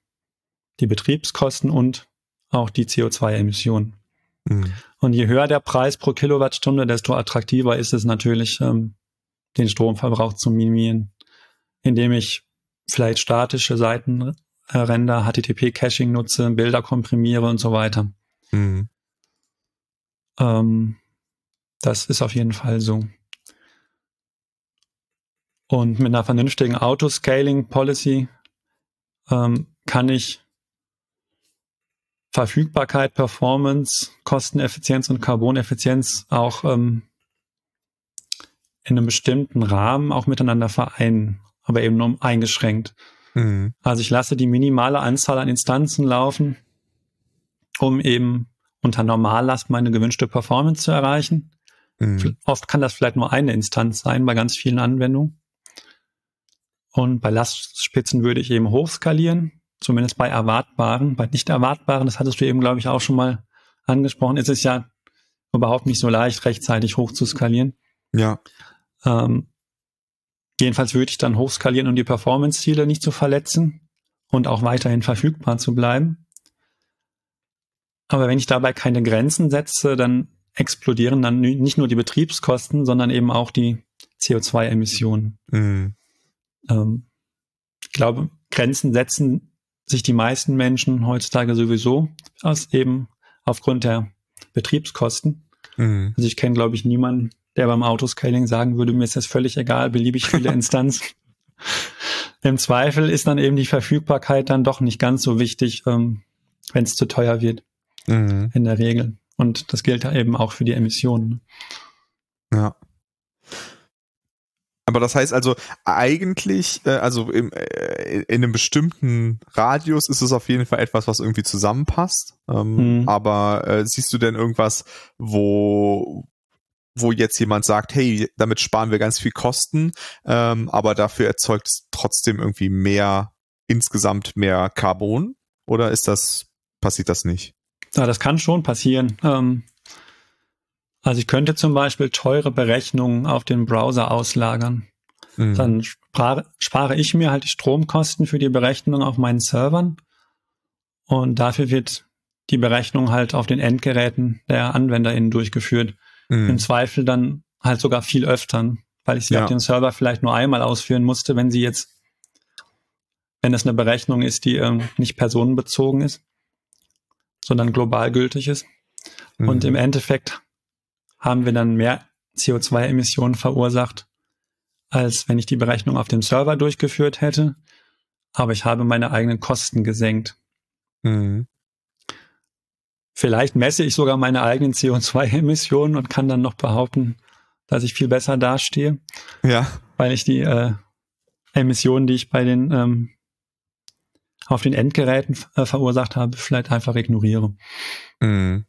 Speaker 2: die Betriebskosten und auch die CO2-Emissionen. Mhm. Und je höher der Preis pro Kilowattstunde, desto attraktiver ist es natürlich, ähm, den Stromverbrauch zu minimieren, indem ich vielleicht statische Seitenränder, HTTP-Caching nutze, Bilder komprimiere und so weiter. Mhm. Ähm, das ist auf jeden Fall so. Und mit einer vernünftigen Autoscaling-Policy ähm, kann ich Verfügbarkeit, Performance, Kosteneffizienz und Carboneffizienz auch ähm, in einem bestimmten Rahmen auch miteinander vereinen, aber eben nur eingeschränkt. Mhm. Also ich lasse die minimale Anzahl an Instanzen laufen, um eben unter Normallast meine gewünschte Performance zu erreichen. Mhm. Oft kann das vielleicht nur eine Instanz sein bei ganz vielen Anwendungen. Und bei Lastspitzen würde ich eben hochskalieren, zumindest bei erwartbaren, bei nicht erwartbaren, das hattest du eben, glaube ich, auch schon mal angesprochen, ist es ja überhaupt nicht so leicht, rechtzeitig hoch zu skalieren.
Speaker 1: Ja.
Speaker 2: Ähm, jedenfalls würde ich dann hochskalieren, um die Performance-Ziele nicht zu verletzen und auch weiterhin verfügbar zu bleiben. Aber wenn ich dabei keine Grenzen setze, dann explodieren dann nicht nur die Betriebskosten, sondern eben auch die CO2-Emissionen. Mhm. Ähm, ich glaube, Grenzen setzen sich die meisten Menschen heutzutage sowieso aus eben aufgrund der Betriebskosten. Mhm. Also ich kenne, glaube ich, niemanden, der beim Autoscaling sagen würde, mir ist das völlig egal, beliebig viele Instanzen. Im Zweifel ist dann eben die Verfügbarkeit dann doch nicht ganz so wichtig, ähm, wenn es zu teuer wird. Mhm. In der Regel. Und das gilt eben auch für die Emissionen.
Speaker 1: Ja. Aber das heißt also eigentlich, äh, also im, äh, in einem bestimmten Radius ist es auf jeden Fall etwas, was irgendwie zusammenpasst. Ähm, mhm. Aber äh, siehst du denn irgendwas, wo wo jetzt jemand sagt, hey, damit sparen wir ganz viel Kosten, ähm, aber dafür erzeugt es trotzdem irgendwie mehr, insgesamt mehr Carbon? Oder ist das, passiert das nicht?
Speaker 2: Ja, das kann schon passieren. Ähm, also ich könnte zum Beispiel teure Berechnungen auf den Browser auslagern. Mhm. Dann spare, spare ich mir halt die Stromkosten für die Berechnung auf meinen Servern und dafür wird die Berechnung halt auf den Endgeräten der AnwenderInnen durchgeführt. Mhm. Im Zweifel dann halt sogar viel öfter, weil ich sie ja. auf den Server vielleicht nur einmal ausführen musste, wenn sie jetzt, wenn es eine Berechnung ist, die ähm, nicht personenbezogen ist, sondern global gültig ist. Mhm. Und im Endeffekt haben wir dann mehr CO2-Emissionen verursacht, als wenn ich die Berechnung auf dem Server durchgeführt hätte. Aber ich habe meine eigenen Kosten gesenkt. Mhm. Vielleicht messe ich sogar meine eigenen CO2-Emissionen und kann dann noch behaupten, dass ich viel besser dastehe.
Speaker 1: Ja.
Speaker 2: Weil ich die äh, Emissionen, die ich bei den ähm, auf den Endgeräten äh, verursacht habe, vielleicht einfach ignoriere.
Speaker 1: Mhm.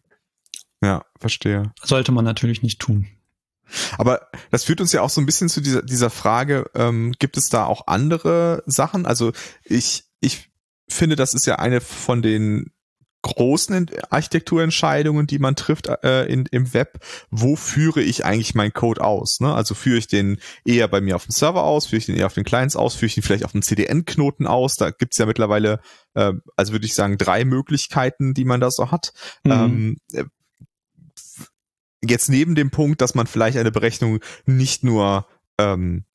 Speaker 1: Ja, verstehe.
Speaker 2: Sollte man natürlich nicht tun.
Speaker 1: Aber das führt uns ja auch so ein bisschen zu dieser, dieser Frage, ähm, gibt es da auch andere Sachen? Also ich, ich finde, das ist ja eine von den großen Architekturentscheidungen, die man trifft äh, in, im Web, wo führe ich eigentlich meinen Code aus? Ne? Also führe ich den eher bei mir auf dem Server aus, führe ich den eher auf den Clients aus, führe ich den vielleicht auf dem CDN-Knoten aus? Da gibt's ja mittlerweile, äh, also würde ich sagen, drei Möglichkeiten, die man da so hat. Mhm. Ähm, jetzt neben dem Punkt, dass man vielleicht eine Berechnung nicht nur ähm,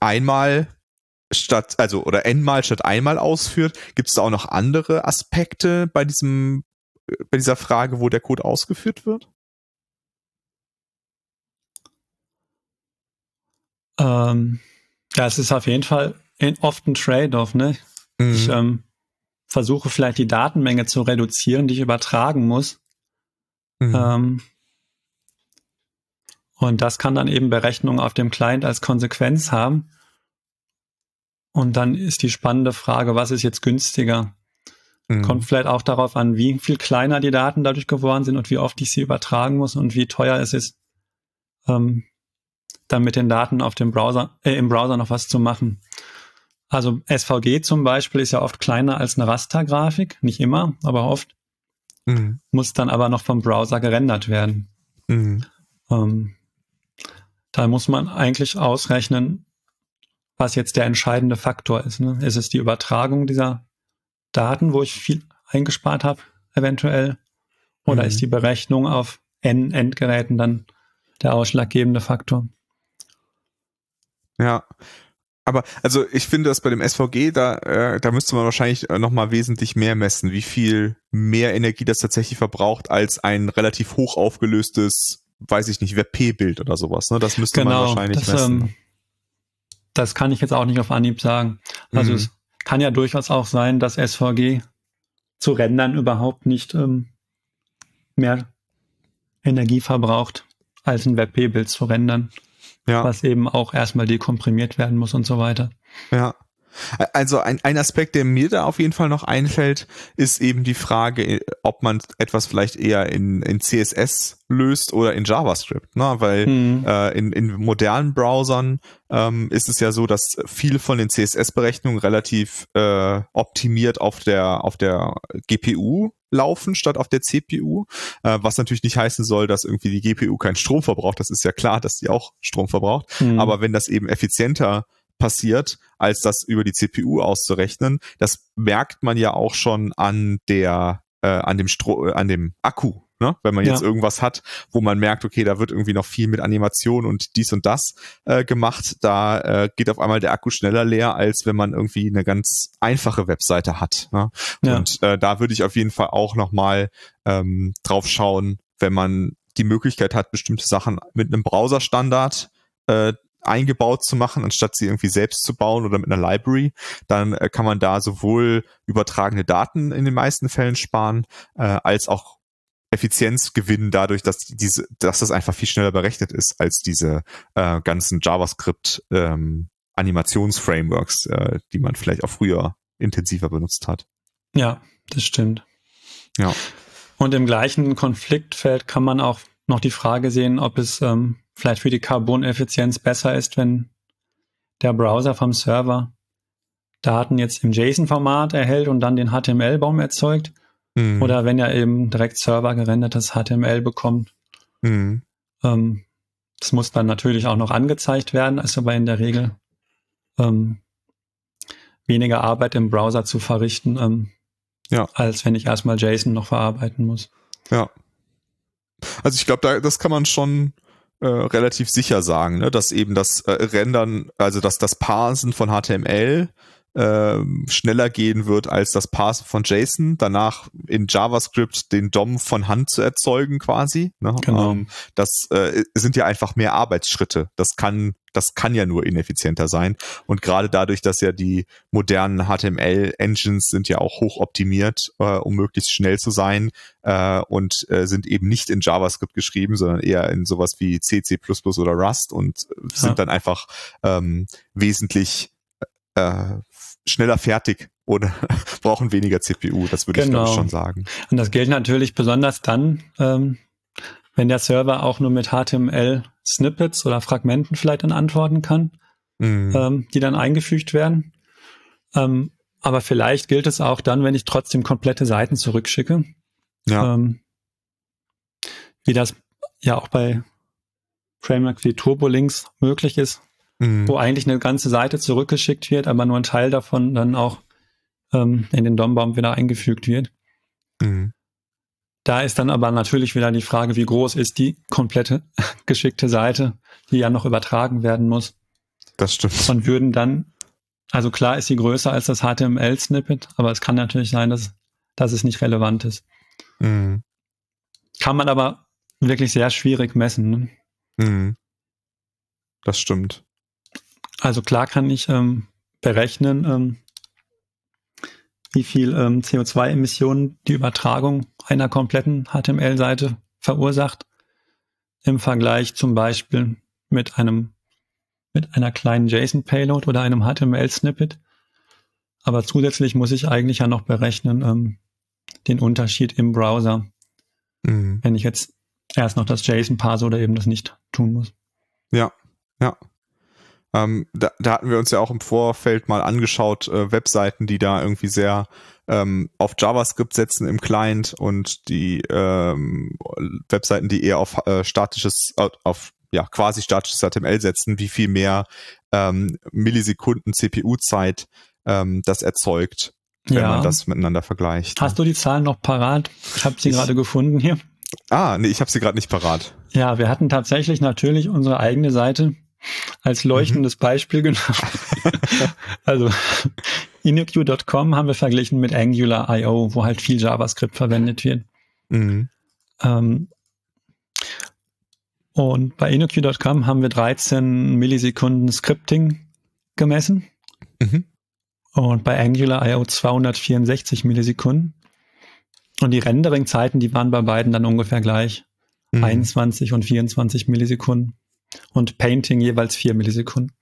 Speaker 1: einmal statt, also oder n-mal statt einmal ausführt, gibt es da auch noch andere Aspekte bei diesem bei dieser Frage, wo der Code ausgeführt wird?
Speaker 2: Ähm, ja, es ist auf jeden Fall oft ein Trade-off. Ne? Mhm. Ich ähm, versuche vielleicht die Datenmenge zu reduzieren, die ich übertragen muss. Mhm. Ähm, und das kann dann eben Berechnungen auf dem Client als Konsequenz haben. Und dann ist die spannende Frage, was ist jetzt günstiger? Mhm. Kommt vielleicht auch darauf an, wie viel kleiner die Daten dadurch geworden sind und wie oft ich sie übertragen muss und wie teuer es ist, ähm, dann mit den Daten auf dem Browser, äh, im Browser noch was zu machen. Also SVG zum Beispiel ist ja oft kleiner als eine Rastergrafik, nicht immer, aber oft. Mhm. Muss dann aber noch vom Browser gerendert werden. Mhm. Ähm, da muss man eigentlich ausrechnen, was jetzt der entscheidende Faktor ist. Ne? Ist es die Übertragung dieser Daten, wo ich viel eingespart habe, eventuell? Oder mhm. ist die Berechnung auf N Endgeräten dann der ausschlaggebende Faktor?
Speaker 1: Ja, aber also ich finde, dass bei dem SVG da äh, da müsste man wahrscheinlich äh, noch mal wesentlich mehr messen, wie viel mehr Energie das tatsächlich verbraucht als ein relativ hoch aufgelöstes, weiß ich nicht, WebP-Bild oder sowas. Ne? Das müsste genau, man wahrscheinlich das, messen. Ähm,
Speaker 2: das kann ich jetzt auch nicht auf Anhieb sagen. Also mhm. es kann ja durchaus auch sein, dass SVG zu rendern überhaupt nicht ähm, mehr Energie verbraucht, als ein WebP-Bild zu rendern ja. was eben auch erstmal dekomprimiert werden muss und so weiter.
Speaker 1: Ja. Also ein, ein Aspekt, der mir da auf jeden Fall noch einfällt, ist eben die Frage, ob man etwas vielleicht eher in, in CSS löst oder in JavaScript. Ne? Weil hm. äh, in, in modernen Browsern ähm, ist es ja so, dass viele von den CSS-Berechnungen relativ äh, optimiert auf der, auf der GPU laufen statt auf der CPU, äh, was natürlich nicht heißen soll, dass irgendwie die GPU keinen Strom verbraucht. Das ist ja klar, dass die auch Strom verbraucht. Mhm. Aber wenn das eben effizienter passiert, als das über die CPU auszurechnen, das merkt man ja auch schon an der äh, an dem Stro an dem Akku, Ne? Wenn man jetzt ja. irgendwas hat, wo man merkt, okay, da wird irgendwie noch viel mit Animation und dies und das äh, gemacht, da äh, geht auf einmal der Akku schneller leer, als wenn man irgendwie eine ganz einfache Webseite hat. Ne? Ja. Und äh, da würde ich auf jeden Fall auch nochmal ähm, drauf schauen, wenn man die Möglichkeit hat, bestimmte Sachen mit einem Browserstandard äh, eingebaut zu machen, anstatt sie irgendwie selbst zu bauen oder mit einer Library, dann äh, kann man da sowohl übertragene Daten in den meisten Fällen sparen, äh, als auch Effizienz gewinnen dadurch, dass diese, dass das einfach viel schneller berechnet ist als diese äh, ganzen JavaScript ähm, Animationsframeworks, äh, die man vielleicht auch früher intensiver benutzt hat.
Speaker 2: Ja, das stimmt. Ja. Und im gleichen Konfliktfeld kann man auch noch die Frage sehen, ob es ähm, vielleicht für die Carbon-Effizienz besser ist, wenn der Browser vom Server Daten jetzt im JSON-Format erhält und dann den HTML-Baum erzeugt Mhm. Oder wenn er eben direkt Server gerendertes HTML bekommt. Mhm. Ähm, das muss dann natürlich auch noch angezeigt werden, ist aber in der Regel ähm, weniger Arbeit im Browser zu verrichten, ähm, ja. als wenn ich erstmal JSON noch verarbeiten muss.
Speaker 1: Ja. Also ich glaube, da, das kann man schon äh, relativ sicher sagen, ne? dass eben das äh, Rendern, also dass das Parsen von HTML äh, schneller gehen wird als das Parsen von JSON, danach in JavaScript den DOM von Hand zu erzeugen quasi. Ne? Genau. Ähm, das äh, sind ja einfach mehr Arbeitsschritte. Das kann das kann ja nur ineffizienter sein. Und gerade dadurch, dass ja die modernen HTML-Engines sind ja auch hoch optimiert, äh, um möglichst schnell zu sein äh, und äh, sind eben nicht in JavaScript geschrieben, sondern eher in sowas wie C, C++ oder Rust und sind ja. dann einfach ähm, wesentlich äh, schneller fertig oder brauchen weniger CPU. Das würde genau. ich schon sagen.
Speaker 2: Und das gilt natürlich besonders dann, ähm, wenn der Server auch nur mit HTML-Snippets oder Fragmenten vielleicht dann antworten kann, mhm. ähm, die dann eingefügt werden. Ähm, aber vielleicht gilt es auch dann, wenn ich trotzdem komplette Seiten zurückschicke. Ja. Ähm, wie das ja auch bei Framework wie Turbolinks möglich ist, mhm. wo eigentlich eine ganze Seite zurückgeschickt wird, aber nur ein Teil davon dann auch ähm, in den DOM-Baum wieder eingefügt wird. Mhm. Da ist dann aber natürlich wieder die Frage, wie groß ist die komplette geschickte Seite, die ja noch übertragen werden muss.
Speaker 1: Das stimmt.
Speaker 2: Und würden dann, also klar ist sie größer als das HTML-Snippet, aber es kann natürlich sein, dass, dass es nicht relevant ist. Mhm. Kann man aber wirklich sehr schwierig messen. Ne? Mhm.
Speaker 1: Das stimmt.
Speaker 2: Also klar kann ich ähm, berechnen, ähm, wie viel ähm, CO2-Emissionen die Übertragung einer kompletten HTML-Seite verursacht im Vergleich zum Beispiel mit einem mit einer kleinen JSON-Payload oder einem HTML-Snippet. Aber zusätzlich muss ich eigentlich ja noch berechnen ähm, den Unterschied im Browser, mhm. wenn ich jetzt erst noch das JSON parse oder eben das nicht tun muss.
Speaker 1: Ja, ja. Ähm, da, da, hatten wir uns ja auch im Vorfeld mal angeschaut, äh, Webseiten, die da irgendwie sehr ähm, auf JavaScript setzen im Client und die ähm, Webseiten, die eher auf äh, statisches, äh, auf ja quasi statisches HTML setzen, wie viel mehr ähm, Millisekunden CPU-Zeit ähm, das erzeugt, wenn ja. man das miteinander vergleicht.
Speaker 2: Hast du die Zahlen noch parat? Ich habe sie gerade gefunden hier.
Speaker 1: Ah, nee, ich habe sie gerade nicht parat.
Speaker 2: Ja, wir hatten tatsächlich natürlich unsere eigene Seite als leuchtendes mhm. Beispiel genommen. also InnoQ.com haben wir verglichen mit Angular.io, wo halt viel JavaScript verwendet wird. Mhm. Ähm, und bei InnoQ.com haben wir 13 Millisekunden Scripting gemessen. Mhm. Und bei Angular.io 264 Millisekunden. Und die Rendering-Zeiten, die waren bei beiden dann ungefähr gleich. Mhm. 21 und 24 Millisekunden und Painting jeweils vier Millisekunden.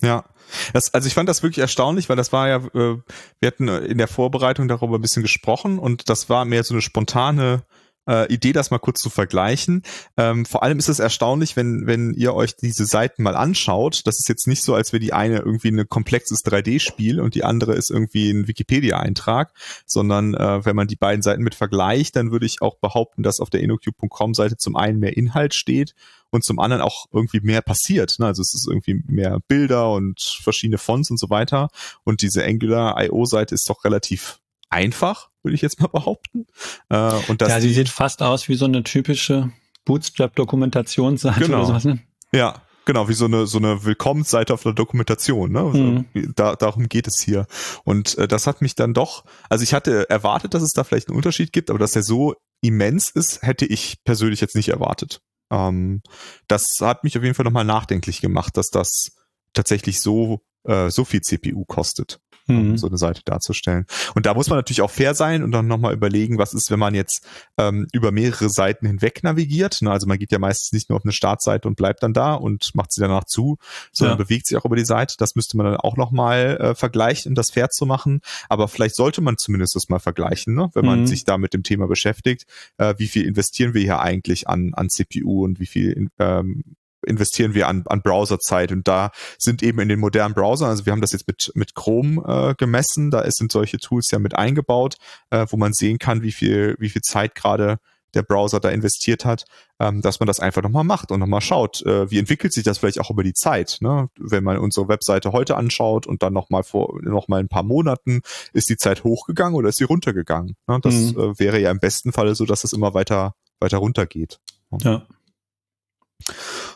Speaker 1: Ja, das, also ich fand das wirklich erstaunlich, weil das war ja, äh, wir hatten in der Vorbereitung darüber ein bisschen gesprochen und das war mehr so eine spontane äh, Idee, das mal kurz zu vergleichen. Ähm, vor allem ist es erstaunlich, wenn, wenn ihr euch diese Seiten mal anschaut. Das ist jetzt nicht so, als wäre die eine irgendwie ein komplexes 3D-Spiel und die andere ist irgendwie ein Wikipedia-Eintrag, sondern äh, wenn man die beiden Seiten mit vergleicht, dann würde ich auch behaupten, dass auf der InnoCube.com-Seite zum einen mehr Inhalt steht und zum anderen auch irgendwie mehr passiert. Ne? Also es ist irgendwie mehr Bilder und verschiedene Fonts und so weiter. Und diese Angular IO-Seite ist doch relativ einfach, würde ich jetzt mal behaupten.
Speaker 2: Äh, und das ja, sie sieht fast aus wie so eine typische Bootstrap-Dokumentationsseite
Speaker 1: genau. oder sowas, ne? Ja, genau, wie so eine, so eine Willkommensseite auf der Dokumentation. Ne? Also, mhm. da, darum geht es hier. Und äh, das hat mich dann doch, also ich hatte erwartet, dass es da vielleicht einen Unterschied gibt, aber dass der so immens ist, hätte ich persönlich jetzt nicht erwartet. Ähm, das hat mich auf jeden Fall nochmal nachdenklich gemacht, dass das tatsächlich so, äh, so viel CPU kostet mhm. so eine Seite darzustellen. Und da muss man natürlich auch fair sein und dann nochmal überlegen, was ist, wenn man jetzt ähm, über mehrere Seiten hinweg navigiert. Ne? Also man geht ja meistens nicht nur auf eine Startseite und bleibt dann da und macht sie danach zu, sondern ja. bewegt sich auch über die Seite. Das müsste man dann auch nochmal äh, vergleichen, um das fair zu machen. Aber vielleicht sollte man zumindest das mal vergleichen, ne? wenn man mhm. sich da mit dem Thema beschäftigt. Äh, wie viel investieren wir hier eigentlich an, an CPU und wie viel ähm, investieren wir an, an Browserzeit und da sind eben in den modernen Browsern, also wir haben das jetzt mit, mit Chrome äh, gemessen, da sind solche Tools ja mit eingebaut, äh, wo man sehen kann, wie viel, wie viel Zeit gerade der Browser da investiert hat, ähm, dass man das einfach nochmal macht und nochmal schaut, äh, wie entwickelt sich das vielleicht auch über die Zeit. Ne? Wenn man unsere Webseite heute anschaut und dann nochmal vor nochmal ein paar Monaten, ist die Zeit hochgegangen oder ist sie runtergegangen? Ne? Das mhm. äh, wäre ja im besten Falle so, dass es immer weiter, weiter runtergeht. Ja.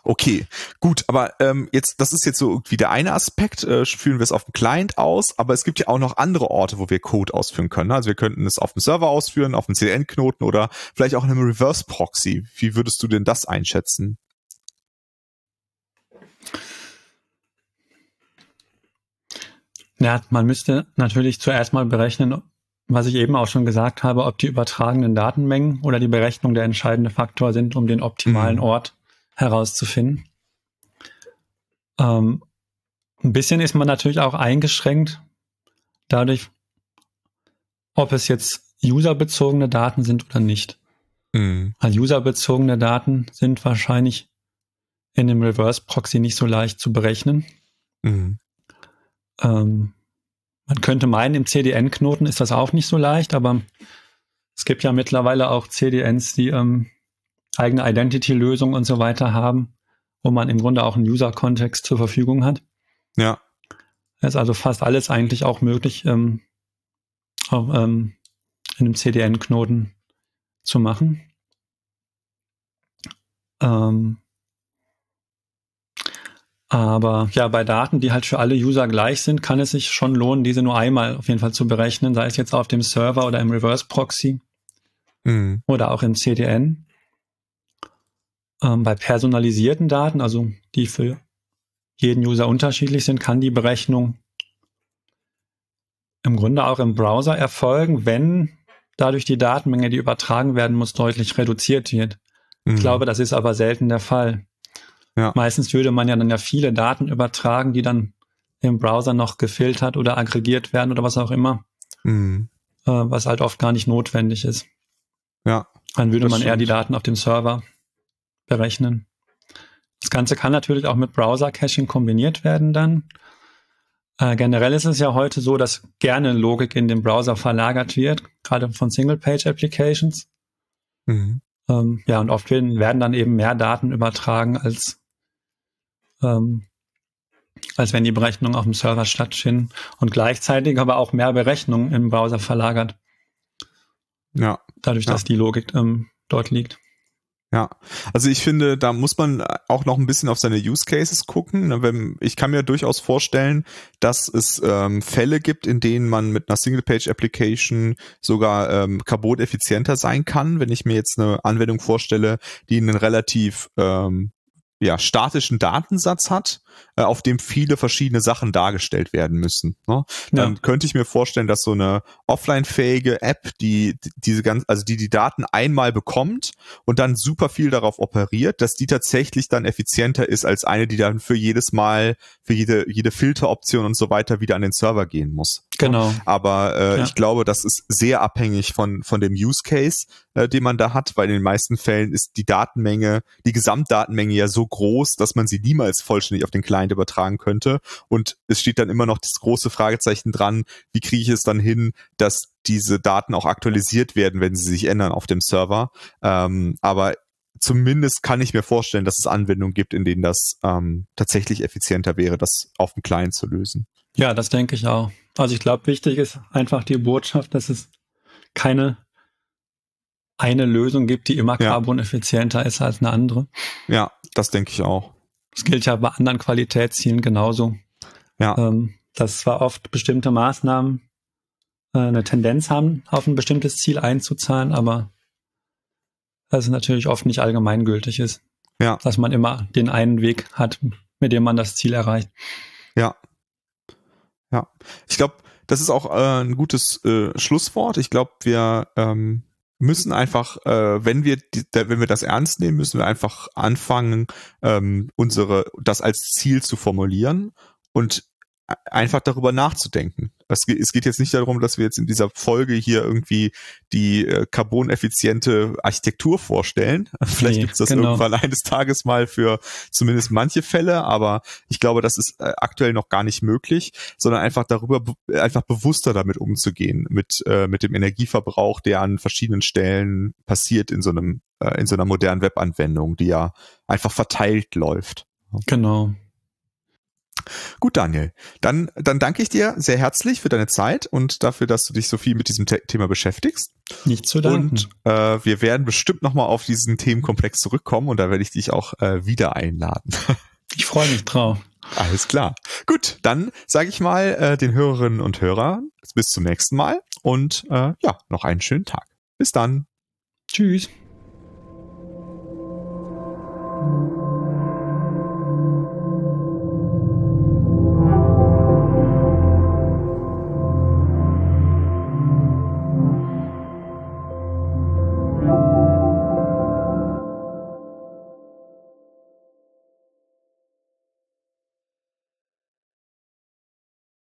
Speaker 1: Okay, gut, aber ähm, jetzt, das ist jetzt so irgendwie der eine Aspekt, äh, führen wir es auf dem Client aus, aber es gibt ja auch noch andere Orte, wo wir Code ausführen können. Ne? Also wir könnten es auf dem Server ausführen, auf dem CDN-Knoten oder vielleicht auch in einem Reverse-Proxy. Wie würdest du denn das einschätzen?
Speaker 2: Ja, man müsste natürlich zuerst mal berechnen, was ich eben auch schon gesagt habe, ob die übertragenen Datenmengen oder die Berechnung der entscheidende Faktor sind, um den optimalen mhm. Ort herauszufinden. Ähm, ein bisschen ist man natürlich auch eingeschränkt dadurch, ob es jetzt userbezogene Daten sind oder nicht. Mhm. Also userbezogene Daten sind wahrscheinlich in dem Reverse Proxy nicht so leicht zu berechnen. Mhm. Ähm, man könnte meinen, im CDN-Knoten ist das auch nicht so leicht, aber es gibt ja mittlerweile auch CDNs, die ähm, eigene Identity-Lösung und so weiter haben, wo man im Grunde auch einen User-Kontext zur Verfügung hat.
Speaker 1: Ja.
Speaker 2: ist also fast alles eigentlich auch möglich, ähm, auch, ähm, in einem CDN-Knoten zu machen. Ähm, aber ja, bei Daten, die halt für alle User gleich sind, kann es sich schon lohnen, diese nur einmal auf jeden Fall zu berechnen, sei es jetzt auf dem Server oder im Reverse Proxy. mhm. oder auch im CDN. Ähm, bei personalisierten Daten, also die für jeden User unterschiedlich sind, kann die Berechnung im Grunde auch im Browser erfolgen, wenn dadurch die Datenmenge, die übertragen werden muss, deutlich reduziert wird. Mhm. Ich glaube, das ist aber selten der Fall. Ja. Meistens würde man ja dann ja viele Daten übertragen, die dann im Browser noch gefiltert oder aggregiert werden oder was auch immer. Mhm. Äh, was halt oft gar nicht notwendig ist.
Speaker 1: Ja.
Speaker 2: Dann würde man stimmt. eher die Daten auf dem Server berechnen. Das Ganze kann natürlich auch mit Browser-Caching kombiniert werden dann. Äh, generell ist es ja heute so, dass gerne Logik in den Browser verlagert wird, gerade von Single-Page-Applications. Mhm. Ähm, ja, und oft werden, werden dann eben mehr Daten übertragen, als, ähm, als wenn die Berechnungen auf dem Server stattfinden und gleichzeitig aber auch mehr Berechnungen im Browser verlagert.
Speaker 1: Ja.
Speaker 2: Dadurch,
Speaker 1: ja.
Speaker 2: dass die Logik ähm, dort liegt.
Speaker 1: Ja, also ich finde, da muss man auch noch ein bisschen auf seine Use Cases gucken. Ne, ich kann mir durchaus vorstellen, dass es ähm, Fälle gibt, in denen man mit einer Single-Page-Application sogar ähm, Carbon effizienter sein kann. Wenn ich mir jetzt eine Anwendung vorstelle, die einen relativ ähm, ja, statischen Datensatz hat, äh, auf dem viele verschiedene Sachen dargestellt werden müssen. Ne? Dann ja. könnte ich mir vorstellen, dass so eine offline-fähige App, die diese ganz, also die die Daten einmal bekommt und dann super viel darauf operiert, dass die tatsächlich dann effizienter ist als eine, die dann für jedes Mal, für jede jede Filteroption und so weiter wieder an den Server gehen muss.
Speaker 2: Genau.
Speaker 1: Aber äh, ja. ich glaube, das ist sehr abhängig von von dem Use Case, äh, den man da hat, weil in den meisten Fällen ist die Datenmenge, die Gesamtdatenmenge ja so groß, dass man sie niemals vollständig auf den Client übertragen könnte. Und es steht dann immer noch das große Fragezeichen dran, wie kriege ich es dann hin, dass diese Daten auch aktualisiert werden, wenn sie sich ändern auf dem Server. Ähm, aber zumindest kann ich mir vorstellen, dass es Anwendungen gibt, in denen das ähm, tatsächlich effizienter wäre, das auf dem Client zu lösen.
Speaker 2: Ja, das denke ich auch. Also ich glaube, wichtig ist einfach die Botschaft, dass es keine eine Lösung gibt, die immer carboneffizienter ist als eine andere.
Speaker 1: Ja, das denke ich auch.
Speaker 2: Das gilt ja bei anderen Qualitätszielen genauso.
Speaker 1: Ja. Ähm,
Speaker 2: dass zwar oft bestimmte Maßnahmen äh, eine Tendenz haben, auf ein bestimmtes Ziel einzuzahlen, aber dass es natürlich oft nicht allgemeingültig ist.
Speaker 1: Ja.
Speaker 2: Dass man immer den einen Weg hat, mit dem man das Ziel erreicht.
Speaker 1: Ja. Ja. Ich glaube, das ist auch äh, ein gutes äh, Schlusswort. Ich glaube, wir ähm, müssen einfach, äh, wenn wir die, wenn wir das ernst nehmen, müssen wir einfach anfangen, ähm, unsere das als Ziel zu formulieren und einfach darüber nachzudenken. Es, geht jetzt nicht darum, dass wir jetzt in dieser Folge hier irgendwie die äh, carboneffiziente Architektur vorstellen. Vielleicht nee, gibt es das genau. irgendwann eines Tages mal für zumindest manche Fälle, aber ich glaube, das ist äh, aktuell noch gar nicht möglich, sondern einfach darüber einfach bewusster damit umzugehen mit äh, mit dem Energieverbrauch, der an verschiedenen Stellen passiert in so einem äh, in so einer modernen Webanwendung, die ja einfach verteilt läuft.
Speaker 2: Genau.
Speaker 1: Gut, Daniel. Dann, dann danke ich dir sehr herzlich für deine Zeit und dafür, dass du dich so viel mit diesem The Thema beschäftigst.
Speaker 2: Nicht zu danken.
Speaker 1: Und äh, wir werden bestimmt nochmal auf diesen Themenkomplex zurückkommen und da werde ich dich auch äh, wieder einladen.
Speaker 2: Ich freue mich drauf.
Speaker 1: Alles klar. Gut, dann sage ich mal äh, den Hörerinnen und Hörern bis zum nächsten Mal und äh, ja, noch einen schönen Tag. Bis dann.
Speaker 2: Tschüss.